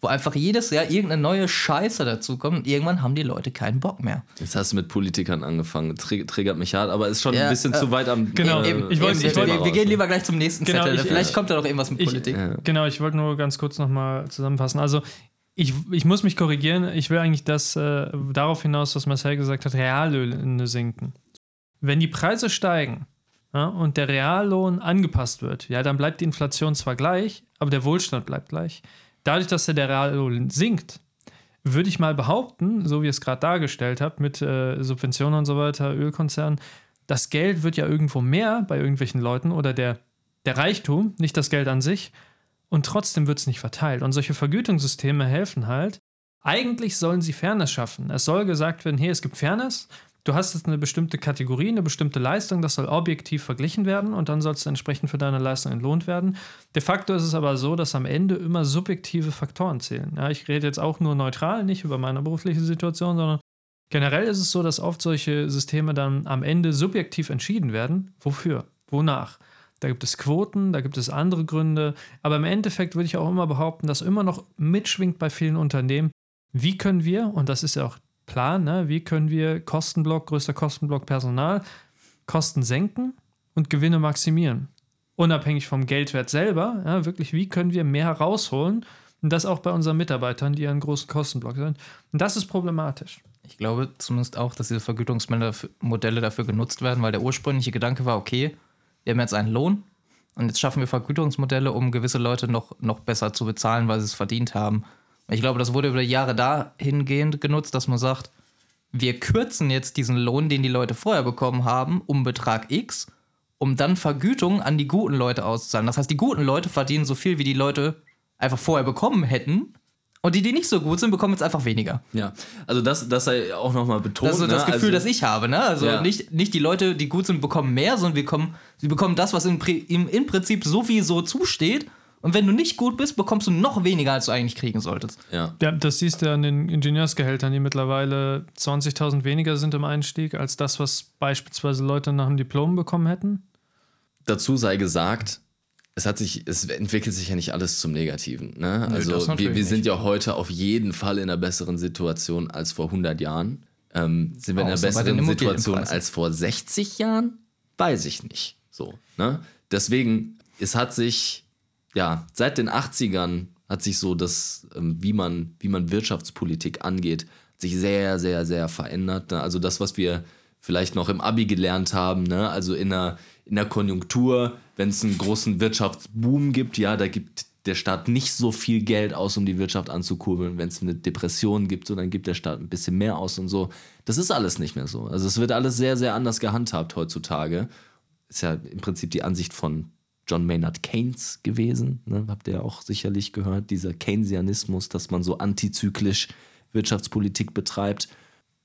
wo einfach jedes Jahr irgendeine neue Scheiße dazu kommt und irgendwann haben die Leute keinen Bock mehr. Jetzt hast du mit Politikern angefangen. Tr triggert mich hart, aber ist schon Ja, ein bisschen äh, zu weit am. genau, äh, eben, ich wollte- wir, ich wollte- wir, wir gehen lieber gleich zum nächsten Genau, Zettel. ich- Vielleicht ich- kommt da noch irgendwas mit ich- Politik. Genau, ich wollte nur ganz kurz nochmal zusammenfassen. Also, ich, ich muss mich korrigieren. Ich will eigentlich das äh, darauf hinaus, was Marcel gesagt hat, Reallöhne sinken. Wenn die Preise steigen, ja, und der Reallohn angepasst wird, ja, dann bleibt die Inflation zwar gleich, aber der Wohlstand bleibt gleich. Dadurch, dass der Reallohn sinkt, würde ich mal behaupten, so wie ihr es gerade dargestellt habt, mit äh, Subventionen und so weiter, Ölkonzernen, das Geld wird ja irgendwo mehr bei irgendwelchen Leuten oder der, der Reichtum, nicht das Geld an sich, und trotzdem wird es nicht verteilt. Und solche Vergütungssysteme helfen halt. Eigentlich sollen sie Fairness schaffen. Es soll gesagt werden, hey, es gibt Fairness, du hast jetzt eine bestimmte Kategorie, eine bestimmte Leistung, das soll objektiv verglichen werden und dann sollst du entsprechend für deine Leistung entlohnt werden. De facto ist es aber so, dass am Ende immer subjektive Faktoren zählen. Ja, ich rede jetzt auch nur neutral, nicht über meine berufliche Situation, sondern generell ist es so, dass oft solche Systeme dann am Ende subjektiv entschieden werden. Wofür? Wonach? Da gibt es Quoten, da gibt es andere Gründe, aber im Endeffekt würde ich auch immer behaupten, dass immer noch mitschwingt bei vielen Unternehmen, wie können wir, und das ist ja auch Plan, ne? wie können wir Kostenblock, größter Kostenblock Personal, Kosten senken und Gewinne maximieren. Unabhängig vom Geldwert selber, ja, wirklich, wie können wir mehr herausholen und das auch bei unseren Mitarbeitern, die einen großen Kostenblock sind. Und das ist problematisch. Ich glaube zumindest auch, dass diese Vergütungsmodelle dafür genutzt werden, weil der ursprüngliche Gedanke war, okay, wir haben jetzt einen Lohn und jetzt schaffen wir Vergütungsmodelle, um gewisse Leute noch, noch besser zu bezahlen, weil sie es verdient haben. Ich glaube, das wurde über die Jahre dahingehend genutzt, dass man sagt, wir kürzen jetzt diesen Lohn, den die Leute vorher bekommen haben, um Betrag X, um dann Vergütung an die guten Leute auszuzahlen. Das heißt, die guten Leute verdienen so viel, wie die Leute einfach vorher bekommen hätten. Und die, die nicht so gut sind, bekommen jetzt einfach weniger. Ja, also das, das sei auch nochmal betont. Das ist so das ne? Gefühl, also, das ich habe. Ne? Also Ja. nicht, nicht die Leute, die gut sind, bekommen mehr, sondern wir bekommen, sie bekommen das, was im, im, im Prinzip so viel so zusteht. Und wenn du nicht gut bist, bekommst du noch weniger, als du eigentlich kriegen solltest. Ja, Ja, das siehst du an den Ingenieursgehältern, die mittlerweile 20.000 weniger sind im Einstieg als das, was beispielsweise Leute nach dem Diplom bekommen hätten. dazu sei gesagt, es hat sich, es entwickelt sich ja nicht alles zum Negativen. Ne? das Also wir, wir sind nicht. ja heute auf jeden Fall in einer besseren Situation als vor 100 Jahren. Ähm, sind wir in einer besseren Situation als vor 60 Jahren? Weiß ich nicht. So, ne? Deswegen, es hat sich, ja, seit den 80ern hat sich so das, ähm, wie man, wie man Wirtschaftspolitik angeht, sich sehr, sehr, sehr verändert. Ne? Also das, was wir vielleicht noch im Abi gelernt haben, ne? also in einer, in einer Konjunktur, wenn es einen großen Wirtschaftsboom gibt, ja, da gibt der Staat nicht so viel Geld aus, um die Wirtschaft anzukurbeln. Wenn es eine Depression gibt, so, dann gibt der Staat ein bisschen mehr aus und so. Das ist alles nicht mehr so. Also es wird alles sehr, sehr anders gehandhabt heutzutage. Ist ja im Prinzip die Ansicht von John Maynard Keynes gewesen. Ne? Habt ihr ja auch sicherlich gehört, dieser Keynesianismus, dass man so antizyklisch Wirtschaftspolitik betreibt.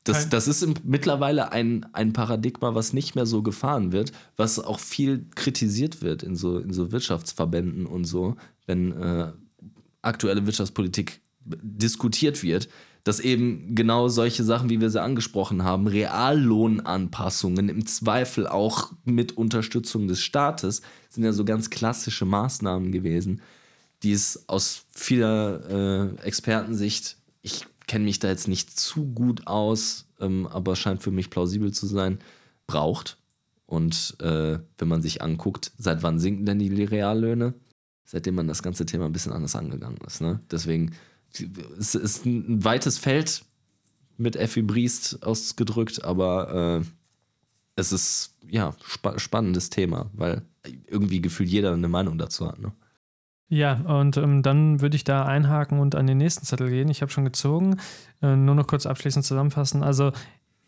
Das, das ist im, mittlerweile ein, ein Paradigma, was nicht mehr so gefahren wird, was auch viel kritisiert wird in so, in so Wirtschaftsverbänden und so, wenn äh, aktuelle Wirtschaftspolitik diskutiert wird, dass eben genau solche Sachen, wie wir sie angesprochen haben, Reallohnanpassungen im Zweifel auch mit Unterstützung des Staates, sind ja so ganz klassische Maßnahmen gewesen, die es aus vieler äh, Expertensicht, ich kenne mich da jetzt nicht zu gut aus, ähm, aber scheint für mich plausibel zu sein, braucht. Und äh, wenn man sich anguckt, seit wann sinken denn die Reallöhne? Seitdem man das ganze Thema ein bisschen anders angegangen ist. Ne? Deswegen es ist ein weites Feld mit Effi Briest ausgedrückt, aber äh, es ist ja spa spannendes Thema, weil irgendwie gefühlt jeder eine Meinung dazu hat. Ne? Ja, und ähm, dann würde ich da einhaken und an den nächsten Zettel gehen. Ich habe schon gezogen. Äh, nur noch kurz abschließend zusammenfassen. Also,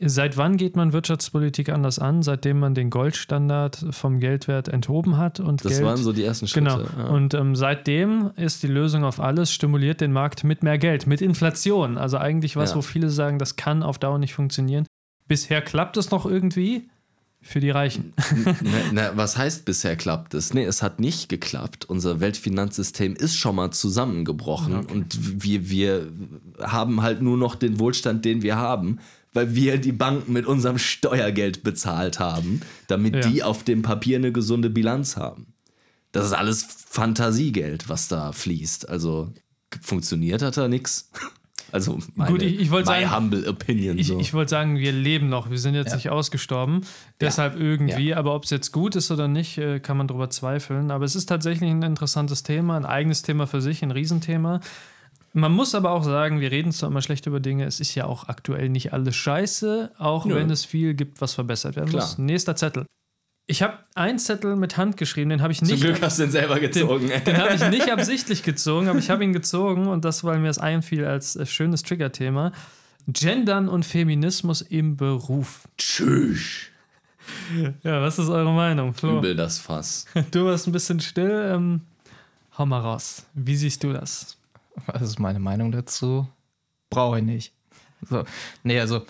seit wann geht man Wirtschaftspolitik anders an? Seitdem man den Goldstandard vom Geldwert enthoben hat und Das Geld. waren so die ersten Schritte. Genau. Ja. Und ähm, seitdem ist die Lösung auf alles, stimuliert den Markt mit mehr Geld, mit Inflation. Also eigentlich was, Ja. wo viele sagen, das kann auf Dauer nicht funktionieren. Bisher klappt es noch irgendwie für die Reichen. na, [LAUGHS] na, was heißt bisher klappt es? Nee, es hat nicht geklappt. Unser Weltfinanzsystem ist schon mal zusammengebrochen und wir, wir haben halt nur noch den Wohlstand, den wir haben, weil wir die Banken mit unserem Steuergeld bezahlt haben, damit Ja. die auf dem Papier eine gesunde Bilanz haben. Das ist alles Fantasiegeld, was da fließt. Also funktioniert hat da nichts. [LAUGHS] Also meine, Gut, ich- ich wollte my sagen, humble opinion. Ich, so. ich wollte sagen, wir leben noch, wir sind jetzt Ja. nicht ausgestorben. Deshalb irgendwie, aber ob es jetzt gut ist oder nicht, äh, kann man drüber zweifeln. Aber es ist tatsächlich ein interessantes Thema, ein eigenes Thema für sich, ein Riesenthema. Man muss aber auch sagen, wir reden zwar immer schlecht über Dinge, es ist ja auch aktuell nicht alles scheiße, auch Nö. wenn es viel gibt, was verbessert werden Klar. muss. Nächster Zettel. Ich habe einen Zettel mit Hand geschrieben, den habe ich nicht. Zum Glück hast du den selber gezogen. Den, den habe ich nicht [LAUGHS] absichtlich gezogen, aber ich habe ihn gezogen und das, weil mir es einfiel als äh, schönes Trigger-Thema. Gendern und Feminismus im Beruf. Tschüss. Ja, was ist eure Meinung, Flo? Übel das Fass. [LAUGHS] Du warst ein bisschen still. Ähm, hau mal raus. Wie siehst du das? Was ist meine Meinung dazu? Brauche ich nicht. So, nee, also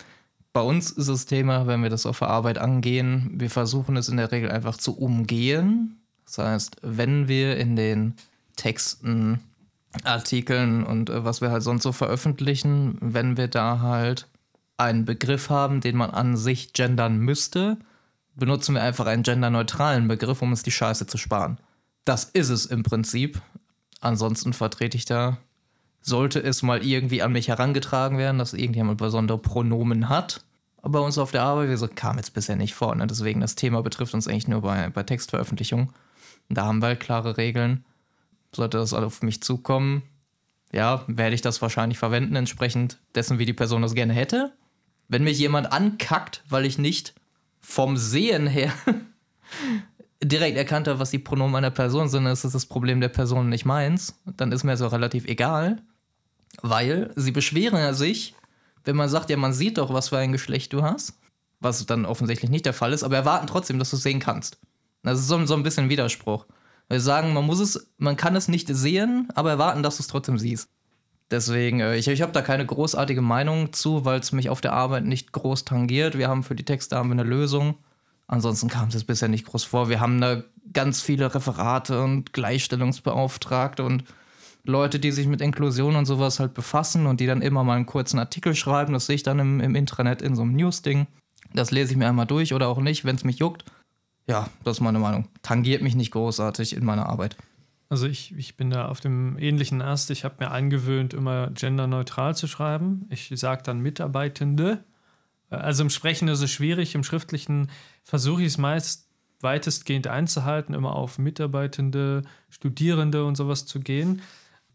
bei uns ist das Thema, wenn wir das auf der Arbeit angehen, wir versuchen es in der Regel einfach zu umgehen. Das heißt, wenn wir in den Texten, Artikeln und äh, was wir halt sonst so veröffentlichen, wenn wir da halt einen Begriff haben, den man an sich gendern müsste, benutzen wir einfach einen genderneutralen Begriff, um uns die Scheiße zu sparen. Das ist es im Prinzip. Ansonsten vertrete ich da, sollte es mal irgendwie an mich herangetragen werden, dass irgendjemand besondere Pronomen hat. Bei uns auf der Arbeit, wir kam jetzt bisher nicht vor. Ne? Deswegen, das Thema betrifft uns eigentlich nur bei, bei Textveröffentlichungen. Da haben wir halt klare Regeln. Sollte das auf mich zukommen, ja, werde ich das wahrscheinlich verwenden, entsprechend dessen, wie die Person das gerne hätte. Wenn mich jemand ankackt, weil ich nicht vom Sehen her [LAUGHS] direkt erkannt habe, was die Pronomen einer Person sind, ist das das Problem der Person nicht meins. Dann ist mir so relativ egal, weil sie beschweren sich, wenn man sagt, ja, man sieht doch, was für ein Geschlecht du hast, was dann offensichtlich nicht der Fall ist, aber erwarten trotzdem, dass du es sehen kannst. Das ist so, so ein bisschen Widerspruch. Wir sagen, man muss es, man kann es nicht sehen, aber erwarten, dass du es trotzdem siehst. Deswegen, äh, ich, ich habe da keine großartige Meinung zu, weil es mich auf der Arbeit nicht groß tangiert. Wir haben für die Texte haben wir eine Lösung. Ansonsten kam es bisher nicht groß vor. Wir haben da ganz viele Referate und Gleichstellungsbeauftragte und Leute, die sich mit Inklusion und sowas halt befassen und die dann immer mal einen kurzen Artikel schreiben. Das sehe ich dann im, im Intranet in so einem News-Ding. Das lese ich mir einmal durch oder auch nicht, wenn es mich juckt. Ja, das ist meine Meinung. Tangiert mich nicht großartig in meiner Arbeit. Also ich, ich bin da auf dem ähnlichen Ast. Ich habe mir angewöhnt, immer genderneutral zu schreiben. Ich sage dann Mitarbeitende. Also im Sprechen ist es schwierig, im Schriftlichen versuche ich es meist weitestgehend einzuhalten, immer auf Mitarbeitende, Studierende und sowas zu gehen.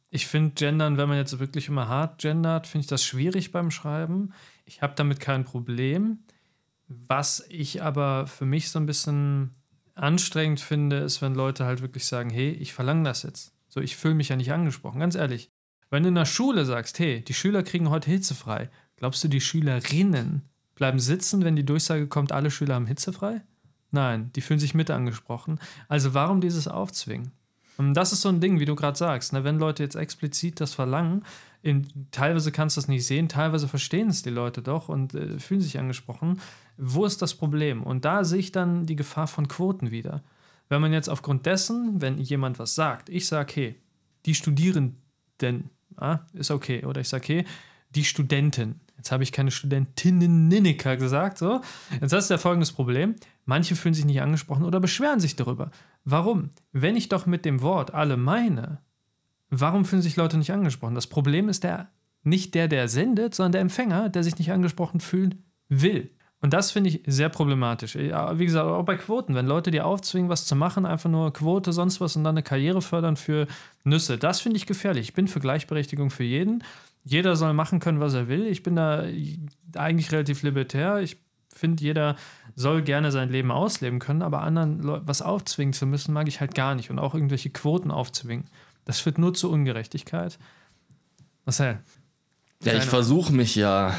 Ich finde Gendern, wenn man jetzt wirklich immer hart gendert, finde ich das schwierig beim Schreiben. Ich habe damit kein Problem. Was ich aber für mich so ein bisschen anstrengend finde, ist, wenn Leute halt wirklich sagen, hey, ich verlange das jetzt. So, ich fühle mich ja nicht angesprochen, ganz ehrlich. Wenn du in der Schule sagst, hey, die Schüler kriegen heute hitzefrei, glaubst du, die Schülerinnen bleiben sitzen, wenn die Durchsage kommt, alle Schüler haben hitzefrei? Nein, die fühlen sich mit angesprochen. Also warum dieses Aufzwingen? Und das ist so ein Ding, wie du gerade sagst, ne? wenn Leute jetzt explizit das verlangen, in, teilweise kannst du das nicht sehen, teilweise verstehen es die Leute doch und äh, fühlen sich angesprochen. Wo ist das Problem? Und da sehe ich dann die Gefahr von Quoten wieder. Wenn man jetzt aufgrund dessen, wenn jemand was sagt, ich sage, hey, die Studierenden, ah, ist okay, oder ich sage, hey, die Studenten, jetzt habe ich keine Studentinnen gesagt, so. Jetzt hast du ja folgendes Problem. Manche fühlen sich nicht angesprochen oder beschweren sich darüber. Warum? Wenn ich doch mit dem Wort alle meine, warum fühlen sich Leute nicht angesprochen? Das Problem ist der, nicht der, der sendet, sondern der Empfänger, der sich nicht angesprochen fühlen will. Und das finde ich sehr problematisch. Wie gesagt, auch bei Quoten, wenn Leute dir aufzwingen, was zu machen, einfach nur Quote, sonst was und dann eine Karriere fördern für Nüsse, das finde ich gefährlich. Ich bin für Gleichberechtigung für jeden. Jeder soll machen können, was er will. Ich bin da eigentlich relativ libertär. Ich finde, jeder soll gerne sein Leben ausleben können, aber anderen was aufzwingen zu müssen, mag ich halt gar nicht. Und auch irgendwelche Quoten aufzwingen. Das führt nur zu Ungerechtigkeit. Marcel. Ja, ich versuche mich ja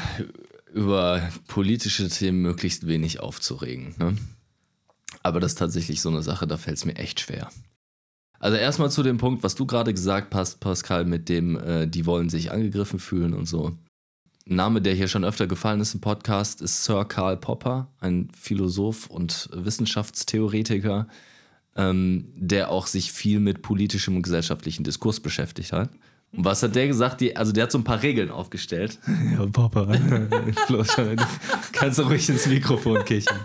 über politische Themen möglichst wenig aufzuregen. Ne? Aber das ist tatsächlich so eine Sache, da fällt es mir echt schwer. Also erstmal zu dem Punkt, was du gerade gesagt hast, Pascal, mit dem, äh, die wollen sich angegriffen fühlen und so. Ein Name, der hier schon öfter gefallen ist im Podcast, ist Sir Karl Popper, ein Philosoph und Wissenschaftstheoretiker, ähm, der auch sich viel mit politischem und gesellschaftlichen Diskurs beschäftigt hat. Und was hat der gesagt? Die, also der hat so ein paar Regeln aufgestellt. [LAUGHS] ja, Papa. [LAUGHS] Kannst du ruhig ins Mikrofon kichern.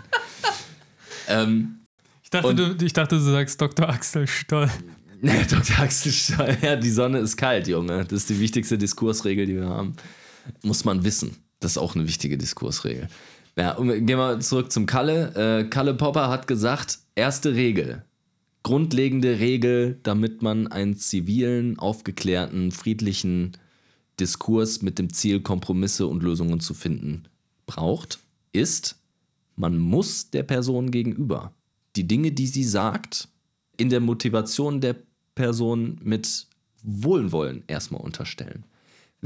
Ähm, ich, dachte, du, ich dachte, du sagst Dr. Axel Stoll. [LAUGHS] Ja, Dr. Axel Stoll. Ja, die Sonne ist kalt, Junge. Das ist die wichtigste Diskursregel, die wir haben. Muss man wissen. Das ist auch eine wichtige Diskursregel. Ja, und gehen wir zurück zum Kalle. Äh, Kalle Popper hat gesagt, erste Regel grundlegende Regel, damit man einen zivilen, aufgeklärten, friedlichen Diskurs mit dem Ziel, Kompromisse und Lösungen zu finden, braucht, ist, man muss der Person gegenüber die Dinge, die sie sagt, in der Motivation der Person mit Wohlwollen erstmal unterstellen.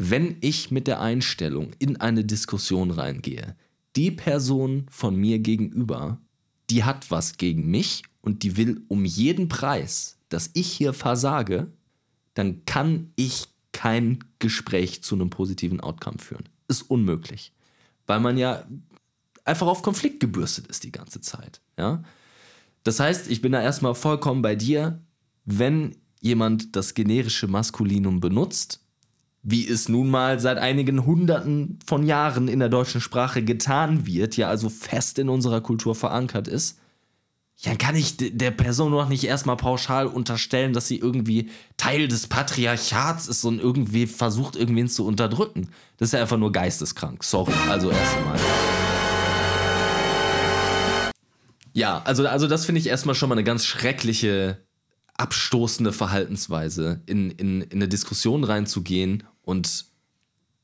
Wenn ich mit der Einstellung in eine Diskussion reingehe, die Person von mir gegenüber, die hat was gegen mich und die will um jeden Preis, dass ich hier versage, dann kann ich kein Gespräch zu einem positiven Outcome führen. Ist unmöglich. Weil man ja einfach auf Konflikt gebürstet ist die ganze Zeit. Ja? Das heißt, ich bin da erstmal vollkommen bei dir, wenn jemand das generische Maskulinum benutzt, wie es nun mal seit einigen Hunderten von Jahren in der deutschen Sprache getan wird, ja also fest in unserer Kultur verankert ist, ja, kann ich der Person noch nicht erstmal pauschal unterstellen, dass sie irgendwie Teil des Patriarchats ist und irgendwie versucht, irgendwen zu unterdrücken. Das ist ja einfach nur geisteskrank. Sorry, also erst einmal. Ja, also, also das finde ich erstmal schon mal eine ganz schreckliche, abstoßende Verhaltensweise, in, in, in eine Diskussion reinzugehen und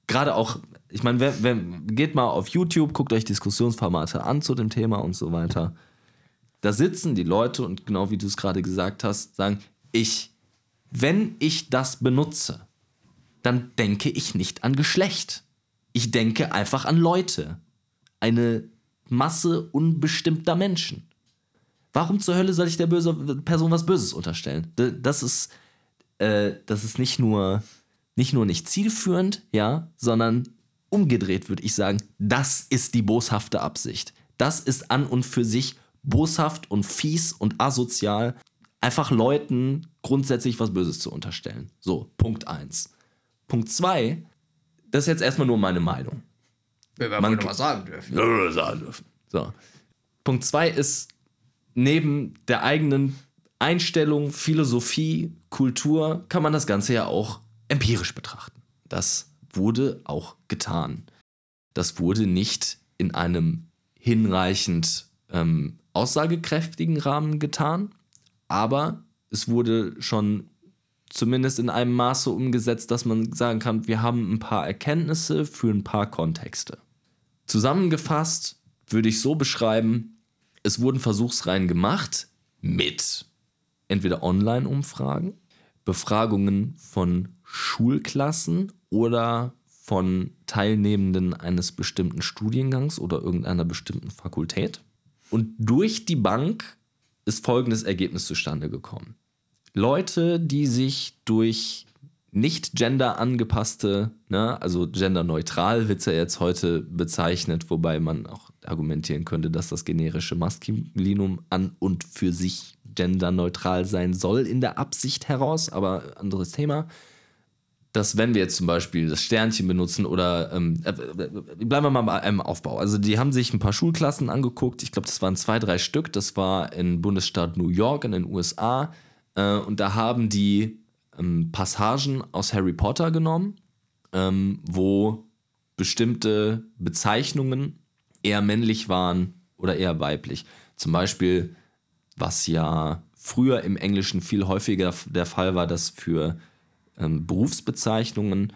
gerade auch, ich meine, wer, wer, geht mal auf YouTube, guckt euch Diskussionsformate an zu dem Thema und so weiter. Da sitzen die Leute und genau wie du es gerade gesagt hast, sagen, ich, wenn ich das benutze, dann denke ich nicht an Geschlecht. Ich denke einfach an Leute. Eine Masse unbestimmter Menschen. Warum zur Hölle soll ich der böse Person was Böses unterstellen? Das ist, äh, das ist nicht nur, nicht nur nicht zielführend, ja, sondern umgedreht würde ich sagen, das ist die boshafte Absicht. Das ist an und für sich boshaft und fies und asozial, einfach Leuten grundsätzlich was Böses zu unterstellen. So, Punkt 1. Punkt 2, das ist jetzt erstmal nur meine Meinung. Wir werden mal sagen dürfen. Ja, sagen dürfen. So. Punkt zwei ist, neben der eigenen Einstellung, Philosophie, Kultur, kann man das Ganze ja auch empirisch betrachten. Das wurde auch getan. Das wurde nicht in einem hinreichend ähm, aussagekräftigen Rahmen getan, aber es wurde schon zumindest in einem Maße umgesetzt, dass man sagen kann, wir haben ein paar Erkenntnisse für ein paar Kontexte. Zusammengefasst würde ich so beschreiben, es wurden Versuchsreihen gemacht mit entweder Online-Umfragen, Befragungen von Schulklassen oder von Teilnehmenden eines bestimmten Studiengangs oder irgendeiner bestimmten Fakultät. Und durch die Bank ist folgendes Ergebnis zustande gekommen. Leute, die sich durch nicht gender angepasste, ne, also genderneutral wird es ja jetzt heute bezeichnet, wobei man auch argumentieren könnte, dass das generische Maskulinum an und für sich genderneutral sein soll in der Absicht heraus, aber anderes Thema. Dass wenn wir jetzt zum Beispiel das Sternchen benutzen oder ähm, äh, äh, bleiben wir mal bei einem Aufbau. Also die haben sich ein paar Schulklassen angeguckt. Ich glaube, das waren zwei, drei Stück. Das war im Bundesstaat New York in den USA. Äh, und da haben die ähm, Passagen aus Harry Potter genommen, ähm, wo bestimmte Bezeichnungen eher männlich waren oder eher weiblich. Zum Beispiel, was ja früher im Englischen viel häufiger der Fall war, dass für ähm, Berufsbezeichnungen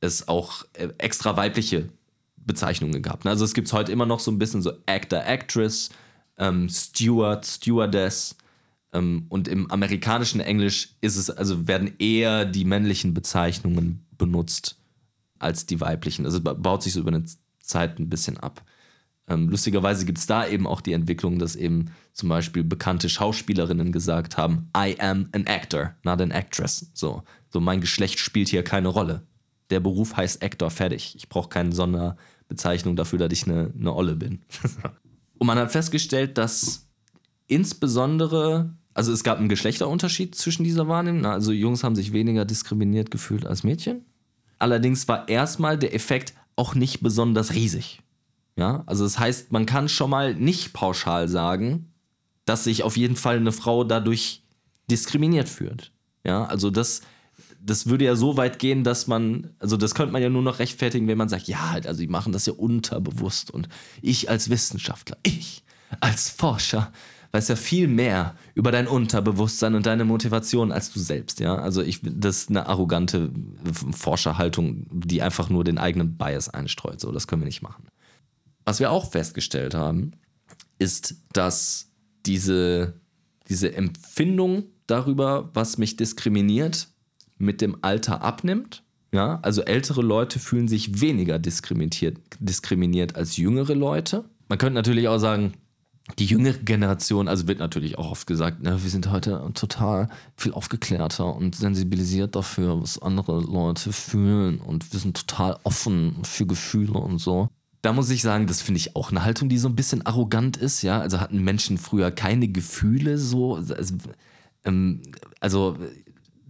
es auch äh, extra weibliche Bezeichnungen gab. ne? Also es gibt es heute immer noch so ein bisschen so Actor, Actress, ähm, Steward, Stewardess. Ähm, und im amerikanischen Englisch ist es, also werden eher die männlichen Bezeichnungen benutzt als die weiblichen. Also ba- baut sich so über eine Zeit ein bisschen ab. Ähm, lustigerweise gibt es da eben auch die Entwicklung, dass eben zum Beispiel bekannte Schauspielerinnen gesagt haben, I am an actor, not an actress. So, so mein Geschlecht spielt hier keine Rolle. Der Beruf heißt Actor, fertig. Ich brauche keine Sonderbezeichnung dafür, dass ich eine, eine Olle bin. [LAUGHS] Und man hat festgestellt, dass insbesondere, also es gab einen Geschlechterunterschied zwischen dieser Wahrnehmung. Also Jungs haben sich weniger diskriminiert gefühlt als Mädchen. Allerdings war erstmal der Effekt auch nicht besonders riesig. Ja, also das heißt, man kann schon mal nicht pauschal sagen, dass sich auf jeden Fall eine Frau dadurch diskriminiert fühlt. Ja, also das, das würde ja so weit gehen, dass man, also das könnte man ja nur noch rechtfertigen, wenn man sagt, ja, also die machen das ja unterbewusst und ich als Wissenschaftler, ich als Forscher weiß ja viel mehr über dein Unterbewusstsein und deine Motivation als du selbst, ja. Also ich, das ist eine arrogante Forscherhaltung, die einfach nur den eigenen Bias einstreut. So, das können wir nicht machen. Was wir auch festgestellt haben, ist, dass diese, diese Empfindung darüber, was mich diskriminiert, mit dem Alter abnimmt. Ja, also ältere Leute fühlen sich weniger diskriminiert, diskriminiert als jüngere Leute. Man könnte natürlich auch sagen, die jüngere Generation, also wird natürlich auch oft gesagt, ne, wir sind heute total viel aufgeklärter und sensibilisiert dafür, was andere Leute fühlen und wir sind total offen für Gefühle und so. Da muss ich sagen, das finde ich auch eine Haltung, die so ein bisschen arrogant ist, ja. Also hatten Menschen früher keine Gefühle so, also, ähm, also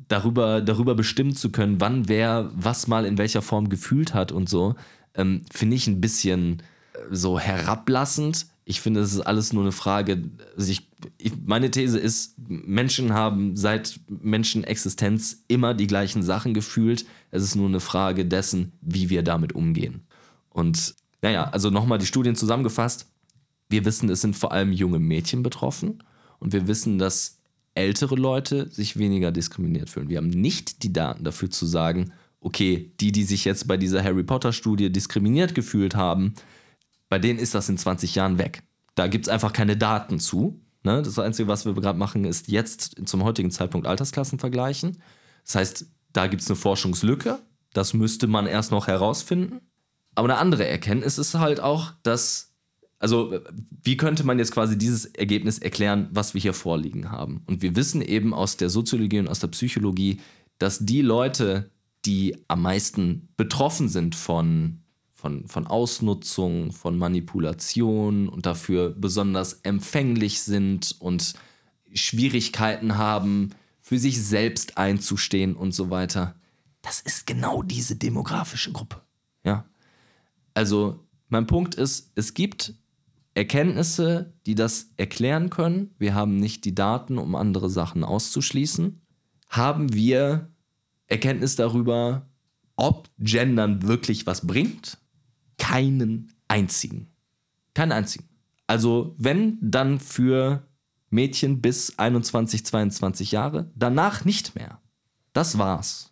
darüber, darüber bestimmen zu können, wann wer was mal in welcher Form gefühlt hat und so, ähm, finde ich ein bisschen so herablassend ich finde, es ist alles nur eine Frage. Also ich, ich, meine These ist, Menschen haben seit Menschenexistenz immer die gleichen Sachen gefühlt. Es ist nur eine Frage dessen, wie wir damit umgehen. Und naja, also nochmal die Studien zusammengefasst. Wir wissen, es sind vor allem junge Mädchen betroffen und wir wissen, dass ältere Leute sich weniger diskriminiert fühlen. Wir haben nicht die Daten dafür zu sagen, okay, die, die sich jetzt bei dieser Harry Potter-Studie diskriminiert gefühlt haben, bei denen ist das in 20 Jahren weg. Da gibt es einfach keine Daten zu. Ne? Das Einzige, was wir gerade machen, ist jetzt zum heutigen Zeitpunkt Altersklassen vergleichen. Das heißt, da gibt es eine Forschungslücke. Das müsste man erst noch herausfinden. Aber eine andere Erkenntnis ist halt auch, dass, also wie könnte man jetzt quasi dieses Ergebnis erklären, was wir hier vorliegen haben? Und wir wissen eben aus der Soziologie und aus der Psychologie, dass die Leute, die am meisten betroffen sind von von, von Ausnutzung, von Manipulation und dafür besonders empfänglich sind und Schwierigkeiten haben, für sich selbst einzustehen und so weiter. Das ist genau diese demografische Gruppe. Ja. Also, mein Punkt ist, es gibt Erkenntnisse, die das erklären können. Wir haben nicht die Daten, um andere Sachen auszuschließen. Haben wir Erkenntnis darüber, ob Gendern wirklich was bringt? Keinen einzigen. Keinen einzigen. Also wenn, dann für Mädchen bis 21, 22 Jahre, danach nicht mehr. Das war's.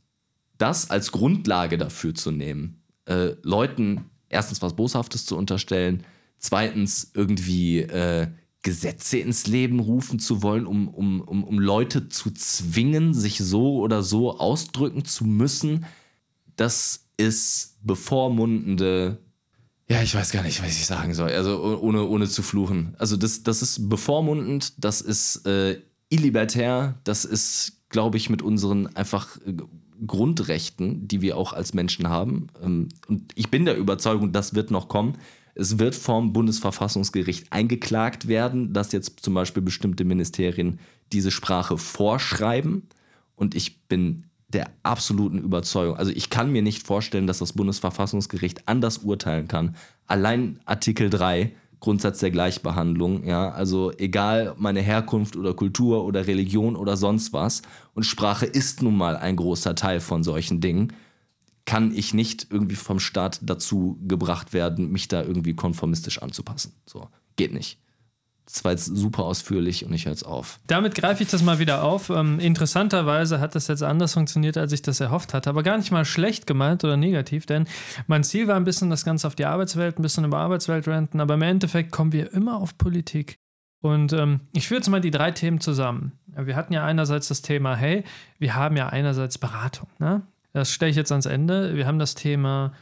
Das als Grundlage dafür zu nehmen, äh, Leuten erstens was Boshaftes zu unterstellen, zweitens irgendwie äh, Gesetze ins Leben rufen zu wollen, um, um, um, um Leute zu zwingen, sich so oder so ausdrücken zu müssen, das ist bevormundende ja, ich weiß gar nicht, was ich sagen soll. Also ohne, ohne zu fluchen. Also das, das ist bevormundend, das ist äh, illibertär, das ist, glaube ich, mit unseren einfach äh, Grundrechten, die wir auch als Menschen haben. Ähm, und ich bin der Überzeugung, das wird noch kommen. Es wird vom Bundesverfassungsgericht eingeklagt werden, dass jetzt zum Beispiel bestimmte Ministerien diese Sprache vorschreiben. Und ich bin der absoluten Überzeugung. Also ich kann mir nicht vorstellen, dass das Bundesverfassungsgericht anders urteilen kann. Allein Artikel 3, Grundsatz der Gleichbehandlung, ja, also egal meine Herkunft oder Kultur oder Religion oder sonst was, und Sprache ist nun mal ein großer Teil von solchen Dingen, kann ich nicht irgendwie vom Staat dazu gebracht werden, mich da irgendwie konformistisch anzupassen. So, geht nicht. Das war jetzt super ausführlich und ich höre jetzt auf. Damit greife ich das mal wieder auf. Ähm, interessanterweise hat das jetzt anders funktioniert, als ich das erhofft hatte, aber gar nicht mal schlecht gemeint oder negativ, denn mein Ziel war ein bisschen das Ganze auf die Arbeitswelt, ein bisschen über Arbeitswelt renten, aber im Endeffekt kommen wir immer auf Politik. Und ähm, ich führe jetzt mal die drei Themen zusammen. Wir hatten ja einerseits das Thema, hey, wir haben ja einerseits Beratung. Ne? Das stelle ich jetzt ans Ende. Wir haben das Thema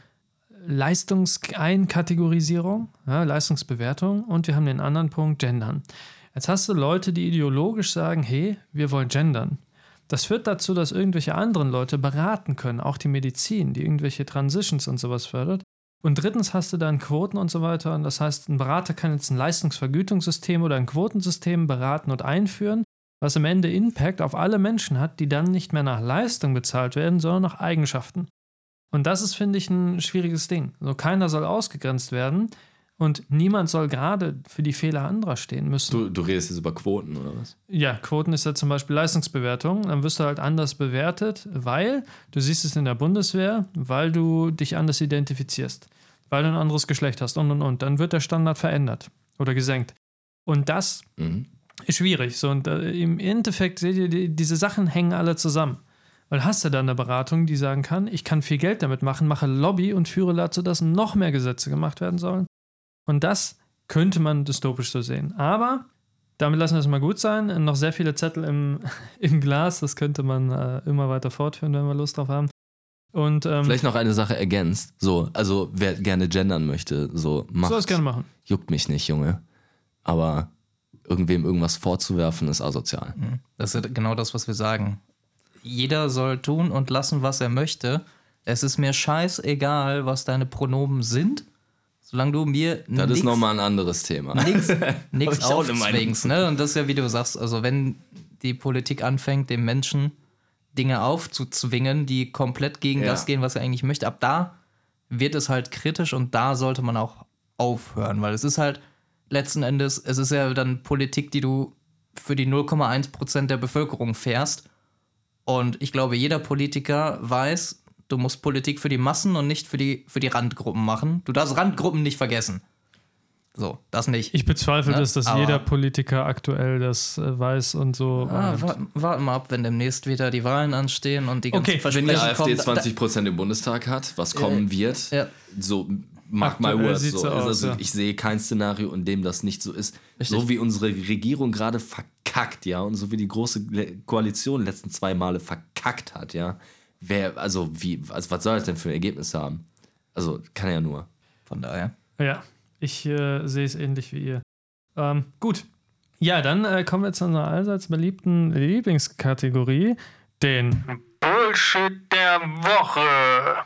Leistungseinkategorisierung, ja, Leistungsbewertung und wir haben den anderen Punkt Gendern. Jetzt hast du Leute, die ideologisch sagen, hey, wir wollen gendern. Das führt dazu, dass irgendwelche anderen Leute beraten können, auch die Medizin, die irgendwelche Transitions und sowas fördert. Und drittens hast du dann Quoten und so weiter. Und das heißt, ein Berater kann jetzt ein Leistungsvergütungssystem oder ein Quotensystem beraten und einführen, was am Ende Impact auf alle Menschen hat, die dann nicht mehr nach Leistung bezahlt werden, sondern nach Eigenschaften. Und das ist, finde ich, ein schwieriges Ding. Also keiner soll ausgegrenzt werden und niemand soll gerade für die Fehler anderer stehen müssen. Du, du redest jetzt über Quoten oder was? Ja, Quoten ist ja zum Beispiel Leistungsbewertung. Dann wirst du halt anders bewertet, weil du siehst es in der Bundeswehr, weil du dich anders identifizierst, weil du ein anderes Geschlecht hast und und und. Dann wird der Standard verändert oder gesenkt. Und das mhm. ist schwierig. So, und äh, im Endeffekt seht ihr, die, diese Sachen hängen alle zusammen. Weil hast du dann eine Beratung, die sagen kann, ich kann viel Geld damit machen, mache Lobby und führe dazu, dass noch mehr Gesetze gemacht werden sollen. Und das könnte man dystopisch so sehen. Aber damit lassen wir es mal gut sein. Noch sehr viele Zettel im, [LAUGHS] im Glas, das könnte man äh, immer weiter fortführen, wenn wir Lust drauf haben. Und ähm, Vielleicht noch eine Sache ergänzt. So, also wer gerne gendern möchte, so macht. soll es gerne machen. Juckt mich nicht, Junge. Aber irgendwem irgendwas vorzuwerfen, ist asozial. Das ist genau das, was wir sagen. Jeder soll tun und lassen, was er möchte. Es ist mir scheißegal, was deine Pronomen sind, solange du mir Das nix- ist nochmal ein anderes Thema. nichts [LAUGHS] aufzwingst. Ne? Und das ist ja, wie du sagst, also wenn die Politik anfängt, dem Menschen Dinge aufzuzwingen, die komplett gegen Ja. das gehen, was er eigentlich möchte, ab da wird es halt kritisch und da sollte man auch aufhören, weil es ist halt letzten Endes, es ist ja dann Politik, die du für die 0,1 Prozent der Bevölkerung fährst. Und ich glaube, jeder Politiker weiß, du musst Politik für die Massen und nicht für die, für die Randgruppen machen. Du darfst Randgruppen nicht vergessen. So, das nicht. Ich bezweifle, Ne? dass das Aber- jeder Politiker aktuell das äh, weiß und so. Ah, wahrnimmt. warten, warten mal ab, wenn demnächst wieder die Wahlen anstehen und die ganzen Okay, Wenn die Versprechen AfD kommen. da- 20 Prozent im Bundestag hat, was kommen wird, ja. so mark my words. So. so aus, also ja. ich sehe kein Szenario, in dem das nicht so ist. Richtig. So wie unsere Regierung gerade verkackt, ja, und so wie die große Koalition letzten zwei Male verkackt hat, ja. Wer, also wie, also was soll das denn für ein Ergebnis haben? Also kann ja nur. Von daher. Ja, ich äh, sehe es ähnlich wie ihr. Ähm, gut. Ja, dann äh, kommen wir zu unserer allseits beliebten Lieblingskategorie, den Bullshit der Woche.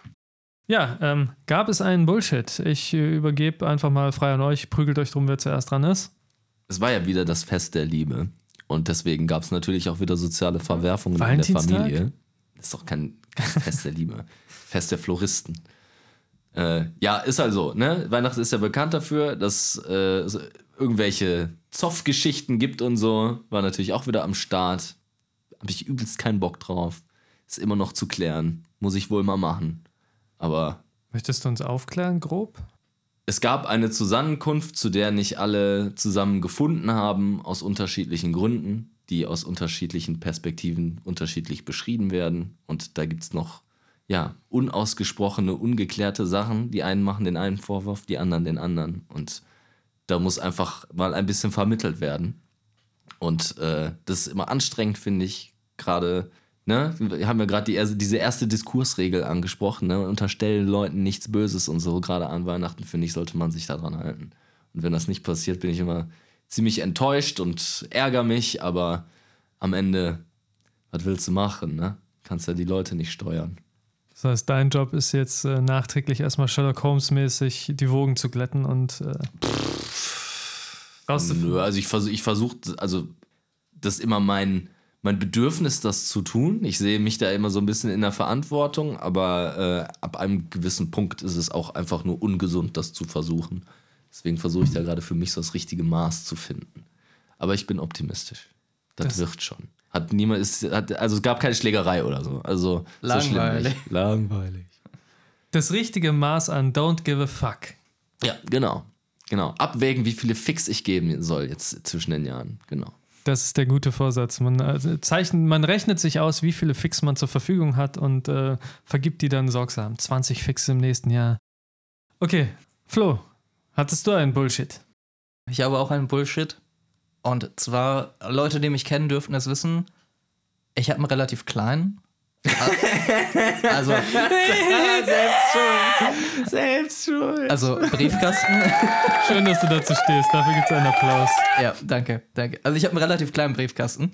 Ja, ähm, gab es einen Bullshit? Ich äh, übergebe einfach mal frei an euch, prügelt euch drum, wer zuerst dran ist. Es war ja wieder das Fest der Liebe. Und deswegen gab es natürlich auch wieder soziale Verwerfungen in der? Familie. Das ist doch kein, kein Fest der Liebe. [LAUGHS] Fest der Floristen. Äh, ja, ist halt so, ne? Weihnachten ist ja bekannt dafür, dass äh, es irgendwelche Zoff-Geschichten gibt und so. War natürlich auch wieder am Start. Habe ich übelst keinen Bock drauf. Ist immer noch zu klären. Muss ich wohl mal machen. Aber Möchtest du uns aufklären, grob? es gab eine Zusammenkunft, zu der nicht alle zusammen gefunden haben, aus unterschiedlichen Gründen, die aus unterschiedlichen Perspektiven unterschiedlich beschrieben werden. Und da gibt es noch, ja, unausgesprochene, ungeklärte Sachen. Die einen machen den einen Vorwurf, die anderen den anderen. Und da muss einfach mal ein bisschen vermittelt werden. Und äh, das ist immer anstrengend, finde ich. Gerade, ne, wir haben ja gerade die, diese erste Diskursregel angesprochen, ne, unterstellen Leuten nichts Böses und so. Gerade an Weihnachten, finde ich, sollte man sich daran halten. Und wenn das nicht passiert, bin ich immer ziemlich enttäuscht und ärgere mich, aber am Ende, was willst du machen, ne? Kannst ja die Leute nicht steuern. Das heißt, dein Job ist jetzt äh, nachträglich erstmal Sherlock Holmes-mäßig die Wogen zu glätten und äh, rauszufinden. Nö, also ich versuche, ich versuch, also das ist immer mein, mein Bedürfnis, das zu tun. Ich sehe mich da immer so ein bisschen in der Verantwortung, aber äh, ab einem gewissen Punkt ist es auch einfach nur ungesund, das zu versuchen. Deswegen versuche ich da gerade für mich so das richtige Maß zu finden. Aber ich bin optimistisch. Das, Das- wird schon. Hat niemand, ist, hat, also es gab keine Schlägerei oder so. Also so Langweilig. nicht. Langweilig. Das richtige Maß an Don't give a fuck. Ja, genau. Genau. Abwägen, wie viele Fix ich geben soll jetzt zwischen den Jahren. Genau. Das ist der gute Vorsatz. Man, äh, zeichnet, man rechnet sich aus, wie viele Fix man zur Verfügung hat und äh, vergibt die dann sorgsam. 20 Fix im nächsten Jahr. Okay, Flo, hattest du einen Bullshit? Ich habe auch einen Bullshit. Und zwar, Leute, die mich kennen, dürften es wissen, ich habe einen relativ kleinen. Also, [LAUGHS] Selbst schon. also Briefkasten. Schön, dass du dazu stehst. Dafür gibt es einen Applaus. ja, danke, danke. Also ich habe einen relativ kleinen Briefkasten.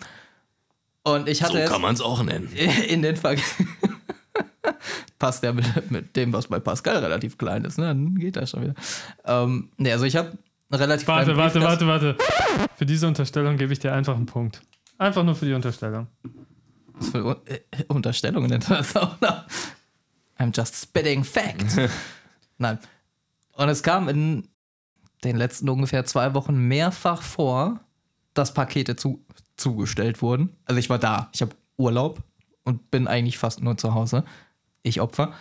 Und ich hatte So kann man es auch nennen. [LAUGHS] in den Ver [LAUGHS] Passt ja mit, mit dem, was bei Pascal relativ klein ist, ne? Dann geht das schon wieder. Ähm, ne, also ich habe einen relativ Warte, kleinen warte, Briefkasten. warte, warte. Für diese Unterstellung gebe ich dir einfach einen Punkt. Einfach nur für die Unterstellung. Was für äh, Unterstellungen nennt man das auch noch? I'm just spitting facts. [LAUGHS] Nein. Und es kam in den letzten ungefähr zwei Wochen mehrfach vor, dass Pakete zu, zugestellt wurden. Also ich war da. Ich habe Urlaub und bin eigentlich fast nur zu Hause. Ich Opfer.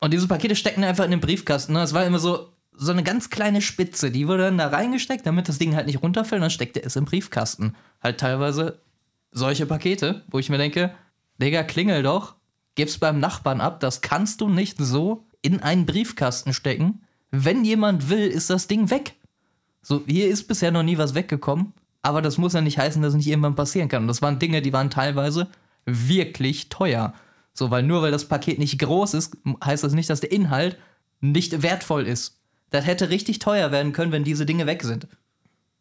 Und diese Pakete stecken einfach in den Briefkasten. ne? Es war immer so, so eine ganz kleine Spitze. Die wurde dann da reingesteckt, damit das Ding halt nicht runterfällt. Und dann steckte es im Briefkasten. Halt teilweise solche Pakete, wo ich mir denke, Digga, klingel doch, gib's beim Nachbarn ab, das kannst du nicht so in einen Briefkasten stecken. Wenn jemand will, ist das Ding weg. So, hier ist bisher noch nie was weggekommen. aber das muss ja nicht heißen, dass es nicht irgendwann passieren kann. Und das waren Dinge, die waren teilweise wirklich teuer. So, weil nur weil das Paket nicht groß ist, heißt das nicht, dass der Inhalt nicht wertvoll ist. Das hätte richtig teuer werden können, wenn diese Dinge weg sind.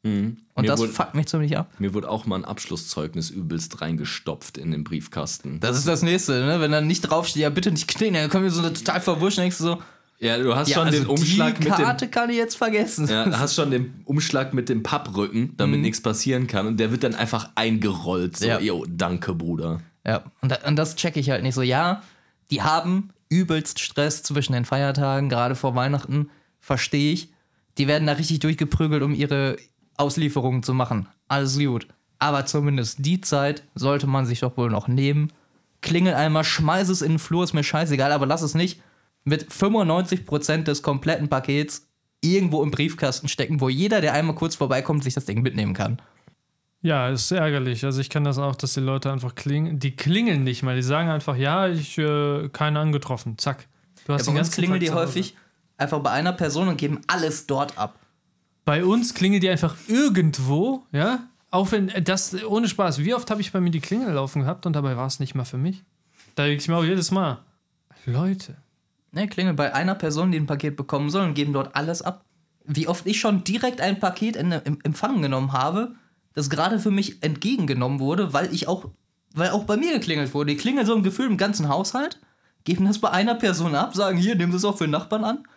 Und Mir das wurde- fuckt mich ziemlich ab. Mir wurde auch mal ein Abschlusszeugnis übelst reingestopft in den Briefkasten. Das ist das nächste, ne? Wenn dann nicht draufsteht, ja bitte nicht klingeln, dann kommen wir so eine total verwurscht, denkst du so, Ja, du hast ja, schon also den Umschlag mit dem Karte kann ich jetzt vergessen. Ja, du hast schon den Umschlag mit dem Papprücken, Mhm. damit nichts passieren kann. Und der wird dann einfach eingerollt. So, Ja. jo, danke, Bruder. Ja, und, und das checke ich halt nicht so. Ja, die haben übelst Stress zwischen den Feiertagen, gerade vor Weihnachten, verstehe ich. Die werden da richtig durchgeprügelt, um ihre Auslieferungen zu machen. Alles gut. Aber zumindest die Zeit sollte man sich doch wohl noch nehmen. Klingel einmal, schmeiß es in den Flur, ist mir scheißegal, aber lass es nicht mit 95% des kompletten Pakets irgendwo im Briefkasten stecken, wo jeder, der einmal kurz vorbeikommt, sich das Ding mitnehmen kann. Ja, ist ärgerlich. Also ich kann das auch, dass die Leute einfach klingeln. Die klingeln nicht mal. Die sagen einfach, ja, ich äh, keinen angetroffen. Zack. Du hast Ja, den bei uns ganzen klingeln die häufig einfach bei einer Person und geben alles dort ab. Bei uns klingelt die einfach irgendwo, ja. Auch wenn äh, das, ohne Spaß, wie oft habe ich bei mir die Klingel laufen gehabt und dabei war es nicht mal für mich? Da denke ich mir auch jedes Mal, Leute, Ne, klingel bei einer Person, die ein Paket bekommen soll und geben dort alles ab. Wie oft ich schon direkt ein Paket in, im Empfang genommen habe, das gerade für mich entgegengenommen wurde, weil ich auch, weil auch bei mir geklingelt wurde. Die klingeln so im Gefühl im ganzen Haushalt, geben das bei einer Person ab, sagen, hier, nimm das auch für den Nachbarn an.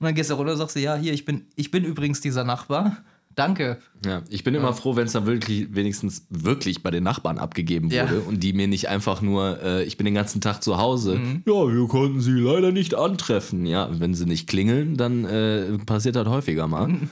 Und dann gehst du runter und sagst du, ja, hier, ich bin, ich bin übrigens dieser Nachbar. Danke. Ja, ich bin immer froh, wenn es dann wirklich wenigstens wirklich bei den Nachbarn abgegeben Ja. wurde und die mir nicht einfach nur, äh, ich bin den ganzen Tag zu Hause. Mhm. Ja, wir konnten sie leider nicht antreffen. Ja, wenn sie nicht klingeln, dann äh, passiert das häufiger mal. Mhm.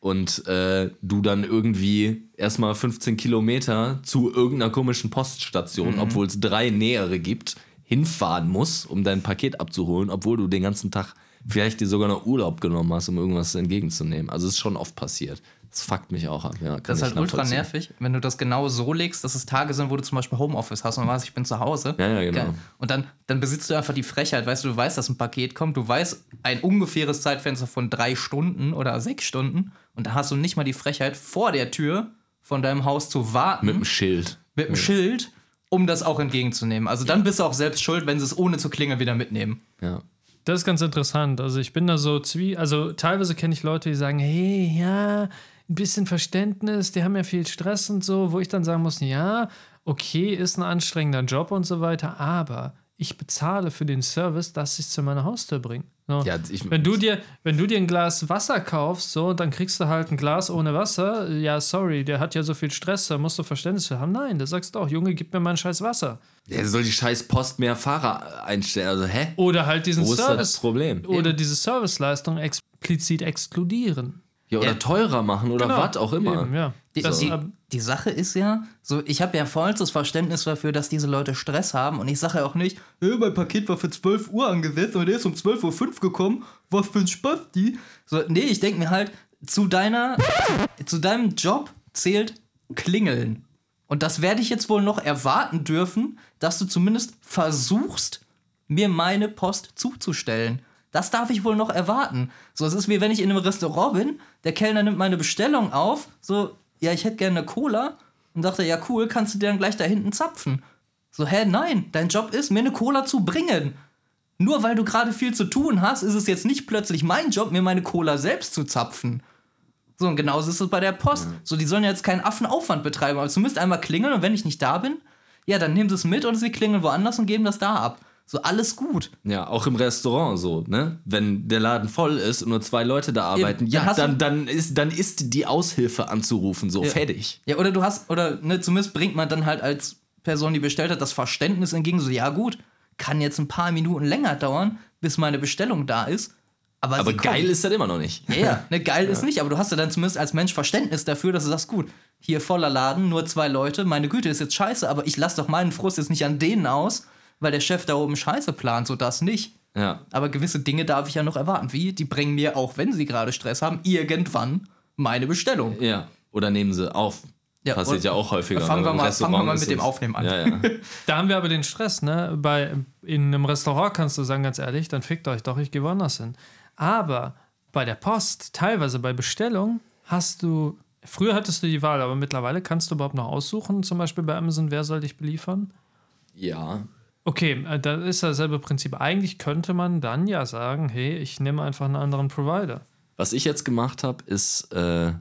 Und äh, du dann irgendwie erstmal 15 Kilometer zu irgendeiner komischen Poststation, Mhm. obwohl es drei nähere gibt, hinfahren musst, um dein Paket abzuholen, obwohl du den ganzen Tag vielleicht dir sogar noch Urlaub genommen hast, um irgendwas entgegenzunehmen. Also es ist schon oft passiert. Das fuckt mich auch ab. Ja, Das ist halt ultra nervig, wenn du das genau so legst, dass es Tage sind, wo du zum Beispiel Homeoffice hast und weißt, ich bin zu Hause. Ja, ja, genau. Und dann, dann besitzt du einfach die Frechheit, weißt du, du weißt, dass ein Paket kommt, du weißt ein ungefähres Zeitfenster von drei Stunden oder sechs Stunden und dann hast du nicht mal die Frechheit, vor der Tür von deinem Haus zu warten Mit dem Schild. mit dem Schild, um das auch entgegenzunehmen. Also dann bist du auch selbst schuld, wenn sie es ohne zu klingeln wieder mitnehmen. Ja. Das ist ganz interessant. Also ich bin da so zwie, also teilweise kenne ich Leute, die sagen, hey, ja, ein bisschen Verständnis, die haben ja viel Stress und so, wo ich dann sagen muss, ja, okay, ist ein anstrengender Job und so weiter, aber ich bezahle für den Service, dass ich es zu meiner Haustür bringe. So. Ja, wenn, du dir, wenn du dir ein Glas Wasser kaufst, so, dann kriegst du halt ein Glas ohne Wasser. Ja, sorry, der hat ja so viel Stress, da musst du Verständnis für haben. Nein, da sagst du auch, Junge, gib mir mal ein scheiß Wasser. Der soll die scheiß Post mehr Fahrer einstellen. Also, hä? Oder halt diesen Wo ist Service. das Problem? oder diese Serviceleistung explizit exkludieren. Ja, oder Ja. teurer machen oder was auch immer. Eben, ja. Die, Das, die, die Sache ist ja, so ich habe ja vollstes Verständnis dafür, dass diese Leute Stress haben und ich sage ja auch nicht, hey, mein Paket war für 12 Uhr angesetzt und der ist um 12.05 Uhr gekommen, was für ein Spaß, die. So, nee, ich denke mir halt, zu deiner, zu deinem Job zählt Klingeln. Und das werde ich jetzt wohl noch erwarten dürfen, dass du zumindest versuchst, mir meine Post zuzustellen. Das darf ich wohl noch erwarten. So, es ist wie wenn ich in einem Restaurant bin, der Kellner nimmt meine Bestellung auf, so, ja, ich hätte gerne eine Cola und sagt er, ja, cool, kannst du dir dann gleich da hinten zapfen. So, hä, nein, dein Job ist, mir eine Cola zu bringen. Nur weil du gerade viel zu tun hast, ist es jetzt nicht plötzlich mein Job, mir meine Cola selbst zu zapfen. So, und genauso ist es bei der Post. So, die sollen jetzt keinen Affenaufwand betreiben, aber zumindest einmal klingeln und wenn ich nicht da bin, ja, dann nehmen sie es mit oder sie klingeln woanders und geben das da ab. So, alles gut. Ja, auch im Restaurant so, ne? Wenn der Laden voll ist und nur zwei Leute da arbeiten, dann ja, du- dann, dann, ist, dann ist die Aushilfe anzurufen, so fertig. Ja, oder du hast, oder ne, zumindest bringt man dann halt als Person, die bestellt hat, das Verständnis entgegen, so, ja gut, kann jetzt ein paar Minuten länger dauern, bis meine Bestellung da ist. Aber, Aber geil kommt. ist das immer noch nicht. Ja, ja, [LAUGHS] ne, geil ist nicht, aber du hast ja dann zumindest als Mensch Verständnis dafür, dass du sagst, gut, hier voller Laden, nur zwei Leute, meine Güte, ist jetzt scheiße, aber ich lasse doch meinen Frust jetzt nicht an denen aus, weil der Chef da oben Scheiße plant, so das nicht. Ja. Aber gewisse Dinge darf ich ja noch erwarten. Wie? Die bringen mir, auch wenn sie gerade Stress haben, irgendwann meine Bestellung. Ja. Oder nehmen sie auf. Ja, Passiert ja auch häufiger. Fangen wir Im mal- Restaurant fangen wir mal mit dem Aufnehmen an. Ja, ja. [LAUGHS] Da haben wir aber den Stress, ne? Bei, in einem Restaurant kannst du sagen, ganz ehrlich, dann fickt euch doch, ich gehe woanders hin. Aber bei der Post, teilweise bei Bestellung, hast du Früher hattest du die Wahl, aber mittlerweile kannst du überhaupt noch aussuchen, zum Beispiel bei Amazon, wer soll dich beliefern? Ja. Okay, äh, das ist dasselbe Prinzip. Eigentlich könnte man dann ja sagen, hey, ich nehme einfach einen anderen Provider. Was ich jetzt gemacht habe, ist, äh,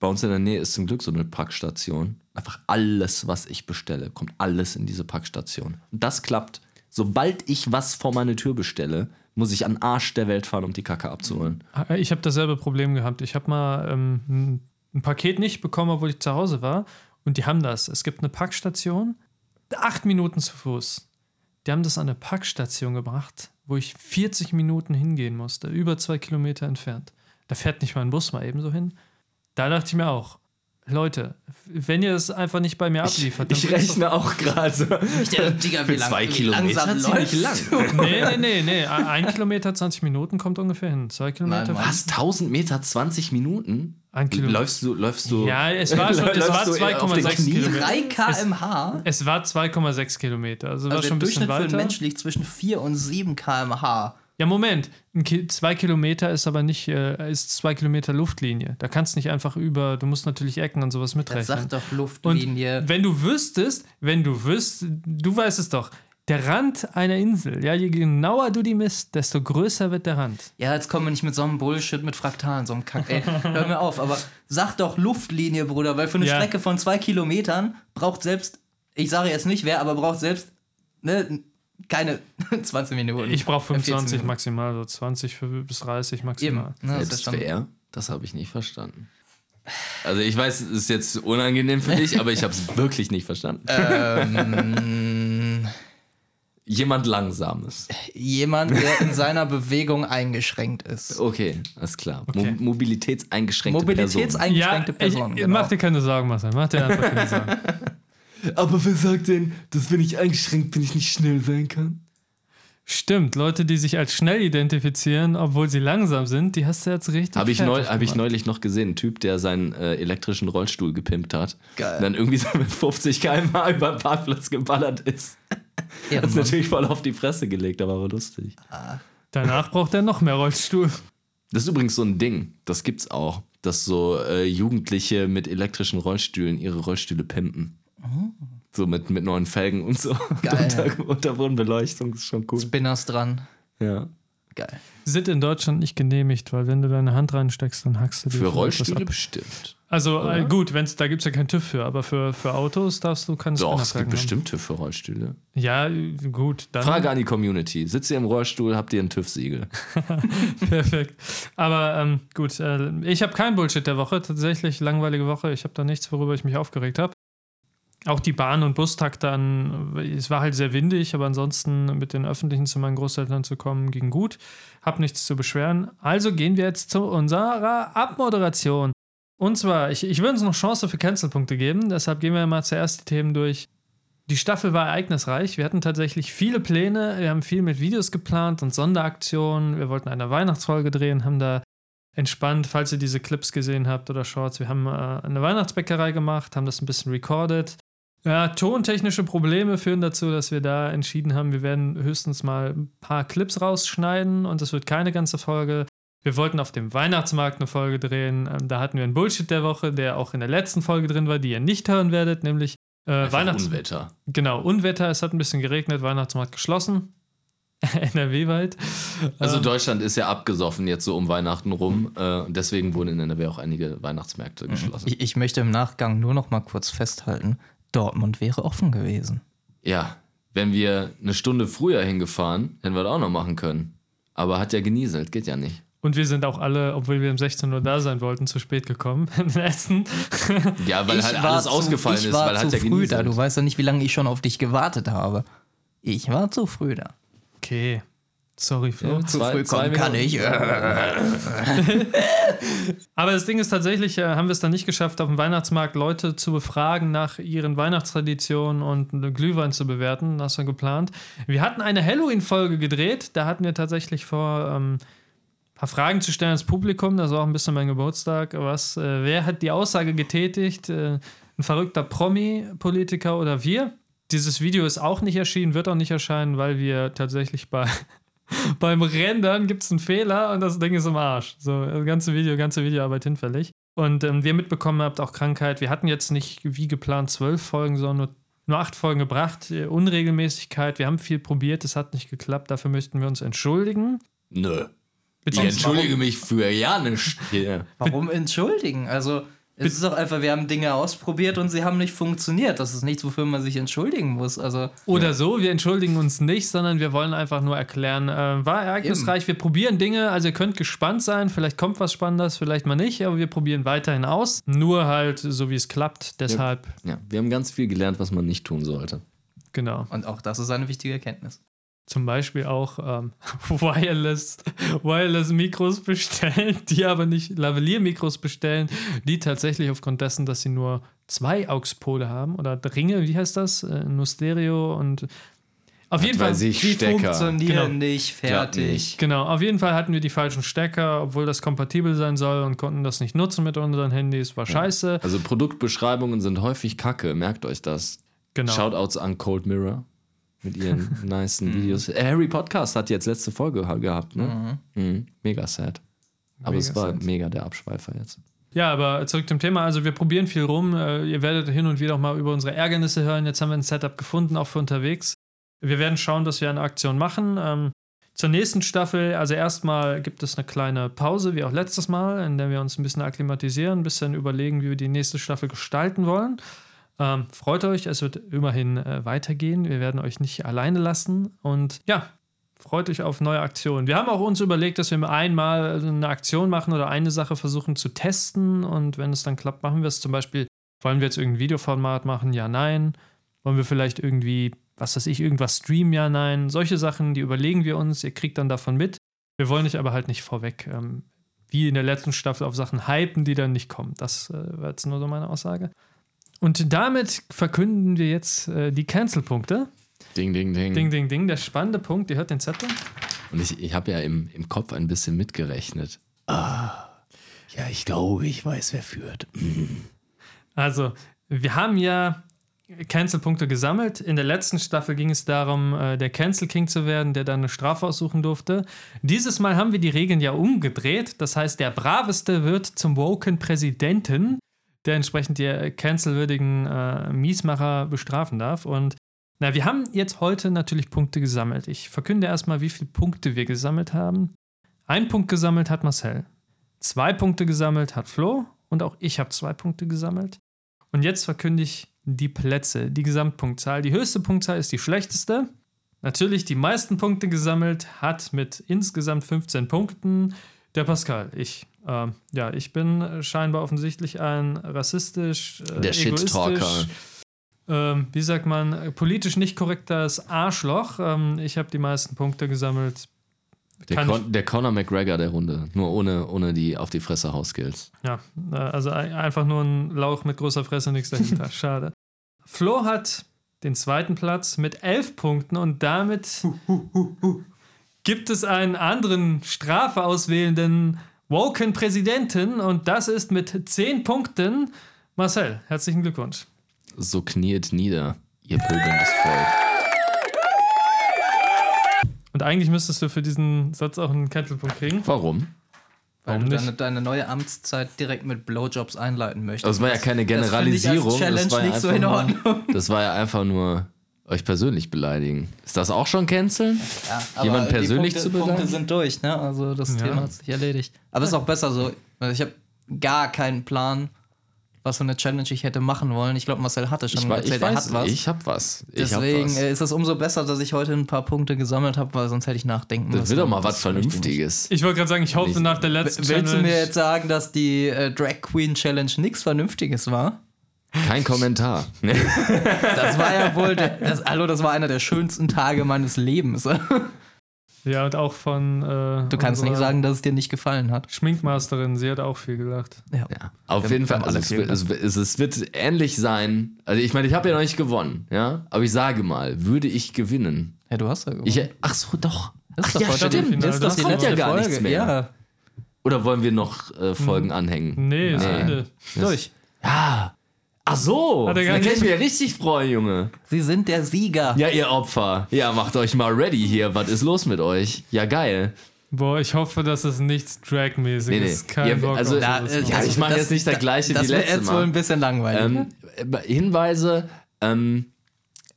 bei uns in der Nähe ist zum Glück so eine Packstation. Einfach alles, was ich bestelle, kommt alles in diese Packstation. Und das klappt. Sobald ich was vor meine Tür bestelle, muss ich an den Arsch der Welt fahren, um die Kacke abzuholen. Äh, Ich habe dasselbe Problem gehabt. Ich habe mal ähm, ein Paket nicht bekommen, obwohl ich zu Hause war. Und die haben das. Es gibt eine Packstation, acht Minuten zu Fuß. Die haben das an eine Packstation gebracht, wo ich 40 Minuten hingehen musste, über zwei Kilometer entfernt. Da fährt nicht mal ein Bus mal ebenso hin. Da dachte ich mir auch, Leute, wenn ihr es einfach nicht bei mir abliefert, dann Ich bringt's rechne auch gerade. [LAUGHS] Digga, Für zwei Kilometer ziemlich lang. doch- [LAUGHS] Nee, nee, nee, nee. Ein Kilometer, 20 Minuten kommt ungefähr hin. Zwei Kilometer. Was? 1000 Meter, 20 Minuten? Ein Kilometer. Läufst du, läufst du. Ja, es war schon, es [LAUGHS] war du eher auf den 2,6 Knien? Kilometer. 3 km/h. Es war 2,6 Kilometer, also, war Also schon der ein bisschen Durchschnitt für einen weiter. Mensch liegt zwischen 4 und 7 km/h. Ja, Moment. Ki zwei Kilometer ist aber nicht, äh, ist zwei Kilometer Luftlinie. Da kannst du nicht einfach über, du musst natürlich Ecken und sowas Das mitrechnen. sagt doch und Luftlinie. wenn du wüsstest, wenn du wüsst, du weißt es doch, der Rand einer Insel, ja, je genauer du die misst, desto größer wird der Rand. Ja, jetzt kommen wir nicht mit so einem Bullshit mit Fraktalen, so einem Kack. Ey, hör mir auf, aber sag doch Luftlinie, Bruder, weil für eine Ja. Strecke von zwei Kilometern braucht selbst, ich sage jetzt nicht wer, aber braucht selbst, ne, keine [LAUGHS] 20 Minuten. Ich brauche 14 25 Minuten. maximal, so 20 für- bis 30 Eben. maximal. Das ist Selbst wer? Das habe ich nicht verstanden. Also ich weiß, es ist jetzt unangenehm für dich, [LAUGHS] aber ich habe es wirklich nicht verstanden. ähm, Jemand Langsames. jemand, der in seiner Bewegung eingeschränkt ist. Okay, alles klar. Okay. Mo mobilitätseingeschränkte Person. Mobilitätseingeschränkte Person. ich, genau. mach dir keine Sorgen, Marcel, mach dir einfach keine Sorgen. [LAUGHS] Aber wer sagt denn, dass wenn ich eingeschränkt bin, ich nicht schnell sein kann? Stimmt, Leute, die sich als schnell identifizieren, obwohl sie langsam sind, die hast du jetzt richtig Habe ich, neu, hab ich neulich noch gesehen, ein Typ, der seinen äh, elektrischen Rollstuhl gepimpt hat. Geil. Und dann irgendwie so mit 50 km/h über den Parkplatz geballert ist. Hat es natürlich voll auf die Fresse gelegt, aber war lustig. Danach braucht er noch mehr Rollstuhl. Das ist übrigens so ein Ding, das gibt's auch, dass so äh, Jugendliche mit elektrischen Rollstühlen ihre Rollstühle pimpen. So mit, mit neuen Felgen und so. [LAUGHS] Geil. Unter, Unterbodenbeleuchtung ist schon cool. Spinners dran. Ja. Geil. Sind in Deutschland nicht genehmigt, weil wenn du deine Hand reinsteckst, dann hackst du dir Für Rollstühle ab. bestimmt. Also äh, gut, wenn's, da gibt es ja keinen TÜV für, aber für, für Autos darfst du keine Doch, es gibt haben. bestimmt TÜV für Rollstühle. Ja, gut, dann Frage an die Community. Sitzt ihr im Rollstuhl, habt ihr ein TÜV-Siegel? [LAUGHS] perfekt. Aber ähm, gut, äh, ich habe kein Bullshit der Woche, tatsächlich langweilige Woche. Ich habe da nichts, worüber ich mich aufgeregt habe. Auch die Bahn- und Bustakt dann, es war halt sehr windig, aber ansonsten mit den Öffentlichen zu meinen Großeltern zu kommen, ging gut. Hab nichts zu beschweren. Also gehen wir jetzt zu unserer Abmoderation. Und zwar, ich, ich würde uns noch Chance für Cancelpunkte geben, deshalb gehen wir mal zuerst die Themen durch. Die Staffel war ereignisreich. Wir hatten tatsächlich viele Pläne. Wir haben viel mit Videos geplant und Sonderaktionen. Wir wollten eine Weihnachtsfolge drehen, haben da entspannt, falls ihr diese Clips gesehen habt oder Shorts. Wir haben äh, eine Weihnachtsbäckerei gemacht, haben das ein bisschen recorded. Ja, tontechnische Probleme führen dazu, dass wir da entschieden haben, wir werden höchstens mal ein paar Clips rausschneiden und es wird keine ganze Folge. Wir wollten auf dem Weihnachtsmarkt eine Folge drehen. Ähm, da hatten wir einen Bullshit der Woche, der auch in der letzten Folge drin war, die ihr nicht hören werdet, nämlich äh, Weihnachts Unwetter. Genau, Unwetter, es hat ein bisschen geregnet, Weihnachtsmarkt geschlossen. [LAUGHS] NRW-weit. Also Ähm, Deutschland ist ja abgesoffen jetzt so um Weihnachten rum. Äh, und deswegen wurden in NRW auch einige Weihnachtsmärkte geschlossen. Ich, ich möchte im Nachgang nur noch mal kurz festhalten, Dortmund wäre offen gewesen. Ja, wenn wir eine Stunde früher hingefahren, hätten wir das auch noch machen können. Aber hat ja genieselt, geht ja nicht. Und wir sind auch alle, obwohl wir um 16 Uhr da sein wollten, zu spät gekommen [LAUGHS] in Essen. Ja, weil ich halt war alles zu, ausgefallen ich ist, war weil zu hat ja früh genieselt. da. Du weißt ja nicht, wie lange ich schon auf dich gewartet habe. Ich war zu früh da. Okay. Sorry, Flo. Ja, Zu Zwei- früh zwei kommen kann ich. [LAUGHS] Aber das Ding ist tatsächlich, äh, haben wir es dann nicht geschafft, auf dem Weihnachtsmarkt Leute zu befragen nach ihren Weihnachtstraditionen und eine Glühwein zu bewerten. Das war geplant. Wir hatten eine Halloween-Folge gedreht. Da hatten wir tatsächlich vor, ähm, ein paar Fragen zu stellen ans Publikum. Das war auch ein bisschen mein Geburtstag. Was, äh, wer hat die Aussage getätigt? Äh, ein verrückter Promi-Politiker oder wir? Dieses Video ist auch nicht erschienen, wird auch nicht erscheinen, weil wir tatsächlich bei [LAUGHS] beim Rendern gibt es einen Fehler und das Ding ist im Arsch. So, das ganze Video, ganze Videoarbeit hinfällig. und ähm, wir mitbekommen habt, auch Krankheit. Wir hatten jetzt nicht wie geplant zwölf Folgen, sondern nur, nur acht Folgen gebracht. Äh, Unregelmäßigkeit. Wir haben viel probiert, es hat nicht geklappt. Dafür möchten wir uns entschuldigen. Nö. Ich entschuldige mich für ja nicht. Warum entschuldigen? Also, es ist doch einfach, wir haben Dinge ausprobiert und sie haben nicht funktioniert. Das ist nichts, wofür man sich entschuldigen muss. Also, Oder so, wir entschuldigen uns nicht, sondern wir wollen einfach nur erklären, äh, war ereignisreich, wir probieren Dinge, also ihr könnt gespannt sein, vielleicht kommt was Spannendes, vielleicht mal nicht, aber wir probieren weiterhin aus. Nur halt so, wie es klappt, deshalb, Ja, wir haben ganz viel gelernt, was man nicht tun sollte. genau. und auch das ist eine wichtige Erkenntnis. Zum Beispiel auch ähm, [LAUGHS] Wireless, Wireless Mikros bestellen, die aber nicht Lavalier-Mikros bestellen, die tatsächlich aufgrund dessen, dass sie nur zwei AUX-Pole haben oder Ringe, wie heißt das? Äh, nur Stereo und auf jeden Fall. Die Stecker. funktionieren Genau. nicht, fertig. nicht. Genau, auf jeden Fall hatten wir die falschen Stecker, obwohl das kompatibel sein soll und konnten das nicht nutzen mit unseren Handys. War scheiße. Also Produktbeschreibungen sind häufig kacke, merkt euch das. Genau. Shoutouts an Cold Mirror mit ihren [LAUGHS] nicen Videos. Äh, Harry Podcast hat jetzt letzte Folge gehabt, ne? Mhm. Mega sad. Aber es Mega war sad. mega der Abschweifer jetzt. Ja, aber zurück zum Thema. Also wir probieren viel rum. Äh, Ihr werdet hin und wieder auch mal über unsere Ärgernisse hören. Jetzt haben wir ein Setup gefunden, auch für unterwegs. Wir werden schauen, dass wir eine Aktion machen. Ähm, zur nächsten Staffel, also erstmal gibt es eine kleine Pause, wie auch letztes Mal, in der wir uns ein bisschen akklimatisieren, ein bisschen überlegen, wie wir die nächste Staffel gestalten wollen. Ähm, freut euch, es wird immerhin äh, weitergehen. Wir werden euch nicht alleine lassen. Und ja, freut euch auf neue Aktionen. Wir haben auch uns überlegt, dass wir einmal eine Aktion machen oder eine Sache versuchen zu testen. Und wenn es dann klappt, machen wir es. Zum Beispiel, wollen wir jetzt irgendein Videoformat machen? Ja, nein. Wollen wir vielleicht irgendwie, was weiß ich, irgendwas streamen? Ja, nein. Solche Sachen, die überlegen wir uns. Ihr kriegt dann davon mit. Wir wollen euch aber halt nicht vorweg, ähm, wie in der letzten Staffel, auf Sachen hypen, die dann nicht kommen. Das äh, war jetzt nur so meine Aussage. Und damit verkünden wir jetzt äh, die Cancel-Punkte. Ding, ding, ding. Ding, ding, ding. Der spannende Punkt, ihr hört den Zettel. Und ich, ich habe ja im, im Kopf ein bisschen mitgerechnet. Ah, ja, ich glaube, ich weiß, wer führt. Also, wir haben ja Cancel-Punkte gesammelt. In der letzten Staffel ging es darum, äh, der Cancel King zu werden, der dann eine Strafe aussuchen durfte. Dieses Mal haben wir die Regeln ja umgedreht. Das heißt, der Braveste wird zum Woken Präsidenten, der entsprechend die cancelwürdigen äh, Miesmacher bestrafen darf. Und na, wir haben jetzt heute natürlich Punkte gesammelt. Ich verkünde erstmal, wie viele Punkte wir gesammelt haben. Ein Punkt gesammelt hat Marcel. Zwei Punkte gesammelt hat Flo. Und auch ich habe zwei Punkte gesammelt. Und jetzt verkünde ich die Plätze, die Gesamtpunktzahl. Die höchste Punktzahl ist die schlechteste. Natürlich die meisten Punkte gesammelt hat mit insgesamt 15 Punkten der Pascal. Ich. Ähm, ja, ich bin scheinbar offensichtlich ein rassistisch, äh, Der Shit-Talker. egoistisch, ähm, wie sagt man, politisch nicht korrektes Arschloch. Ähm, ich habe die meisten Punkte gesammelt. Der, Con der Conor McGregor der Runde. Nur ohne, ohne die auf die Fresse Hauskills. Ja, äh, also ein- einfach nur ein Lauch mit großer Fresse, nichts dahinter. [LAUGHS] Schade. Flo hat den zweiten Platz mit elf Punkten und damit gibt es einen anderen Strafe auswählenden Woken Präsidenten und das ist mit zehn Punkten Marcel. Herzlichen Glückwunsch. So kniet nieder, ihr pöbelndes Volk. Und eigentlich müsstest du für diesen Satz auch einen Cancelpunkt kriegen. Warum? Weil Warum du deine, deine neue Amtszeit direkt mit Blowjobs einleiten möchtest. Es war ja keine Das finde ich als Generalisierung. Challenge das, war ja nicht so nur, das war ja einfach nur euch persönlich beleidigen. Ist das auch schon Cancel? Ja, aber Jemand die persönlich Punkte, zu beleidigen? Punkte sind durch, ne? Also das Ja. Thema hat sich erledigt. Aber es ist auch besser so. Also ich habe gar keinen Plan, was für eine Challenge ich hätte machen wollen. Ich glaube, Marcel hatte schon Ich, war, ich erzählt, er weiß, hat was. ich hab was. Ich hab Deswegen was. äh, ist es umso besser, dass ich heute ein paar Punkte gesammelt habe, weil sonst hätte ich nachdenken Das müssen. wird doch mal was das. Vernünftiges. Ich wollte gerade sagen, ich hoffe Nicht. nach der letzten Willst du Challenge- mir jetzt sagen, dass die äh, Drag Queen Challenge nichts Vernünftiges war? Kein Kommentar. [LAUGHS] Das war ja wohl, der, das, hallo, das war einer der schönsten Tage meines Lebens. [LAUGHS] Ja, und auch von. Äh, Du kannst nicht sagen, dass es dir nicht gefallen hat. Schminkmasterin, sie hat auch viel gelacht. Ja. Ja, auf Wir- jeden Fall. Also es, wird, es, es, wird ähnlich sein. Also ich meine, ich habe ja noch nicht gewonnen, ja. Aber ich sage mal, würde ich gewinnen. ja, du hast ja gewonnen. Ich, ach so, doch. Das Ach ist doch ja, stimmt. Das Das kommt ja gar Folge? nichts mehr. Ja, Oder wollen wir noch äh, Folgen anhängen? Nee, ist Nee. Ende. durch. Ja. Ach so. Da kann ich mich ja richtig freuen, Junge. Sie sind der Sieger. Ja, ihr Opfer. Ja, macht euch mal ready hier. Was ist los mit euch? Ja, geil. Boah, ich hoffe, dass es nichts Drag-mäßiges Nee, nee. ist. Kein Ja, Bock also- noch. Ja, ich mache jetzt nicht das gleiche das wie wird letztes jetzt Mal. wohl ein bisschen langweilig. Ähm, äh, Hinweise, ähm,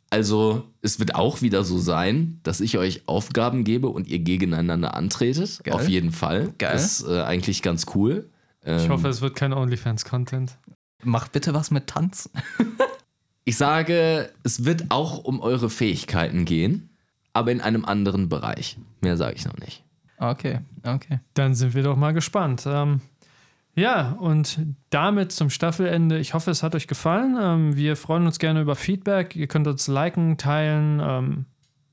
also es wird auch wieder so sein, dass ich euch Aufgaben gebe und ihr gegeneinander antretet. Geil. Auf jeden Fall. Geil. Das ist äh, eigentlich ganz cool. Ähm, Ich hoffe, es wird kein OnlyFans-Content. Macht bitte was mit Tanz. ich sage, es wird auch um eure Fähigkeiten gehen, aber in einem anderen Bereich. Mehr sage ich noch nicht. Okay, okay. Dann sind wir doch mal gespannt. Ähm, ja, und damit zum Staffelende. Ich hoffe, es hat euch gefallen. Ähm, wir freuen uns gerne über Feedback. Ihr könnt uns liken, teilen, ähm,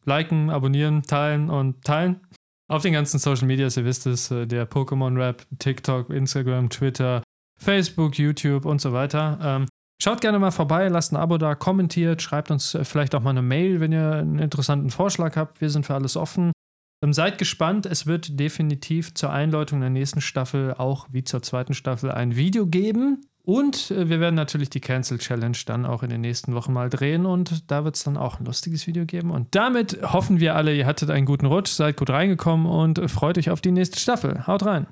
liken, abonnieren, teilen und teilen. Auf den ganzen Social Medias, ihr wisst es, äh, der Pokémon Rap, TikTok, Instagram, Twitter, Facebook, YouTube und so weiter. Ähm, schaut gerne mal vorbei, lasst ein Abo da, kommentiert, schreibt uns äh, vielleicht auch mal eine Mail, wenn ihr einen interessanten Vorschlag habt. Wir sind für alles offen. Ähm, Seid gespannt, es wird definitiv zur Einläutung der nächsten Staffel auch wie zur zweiten Staffel ein Video geben. Und äh, wir werden natürlich die Cancel Challenge dann auch in den nächsten Wochen mal drehen und da wird es dann auch ein lustiges Video geben. Und damit hoffen wir alle, ihr hattet einen guten Rutsch, seid gut reingekommen und freut euch auf die nächste Staffel. Haut rein!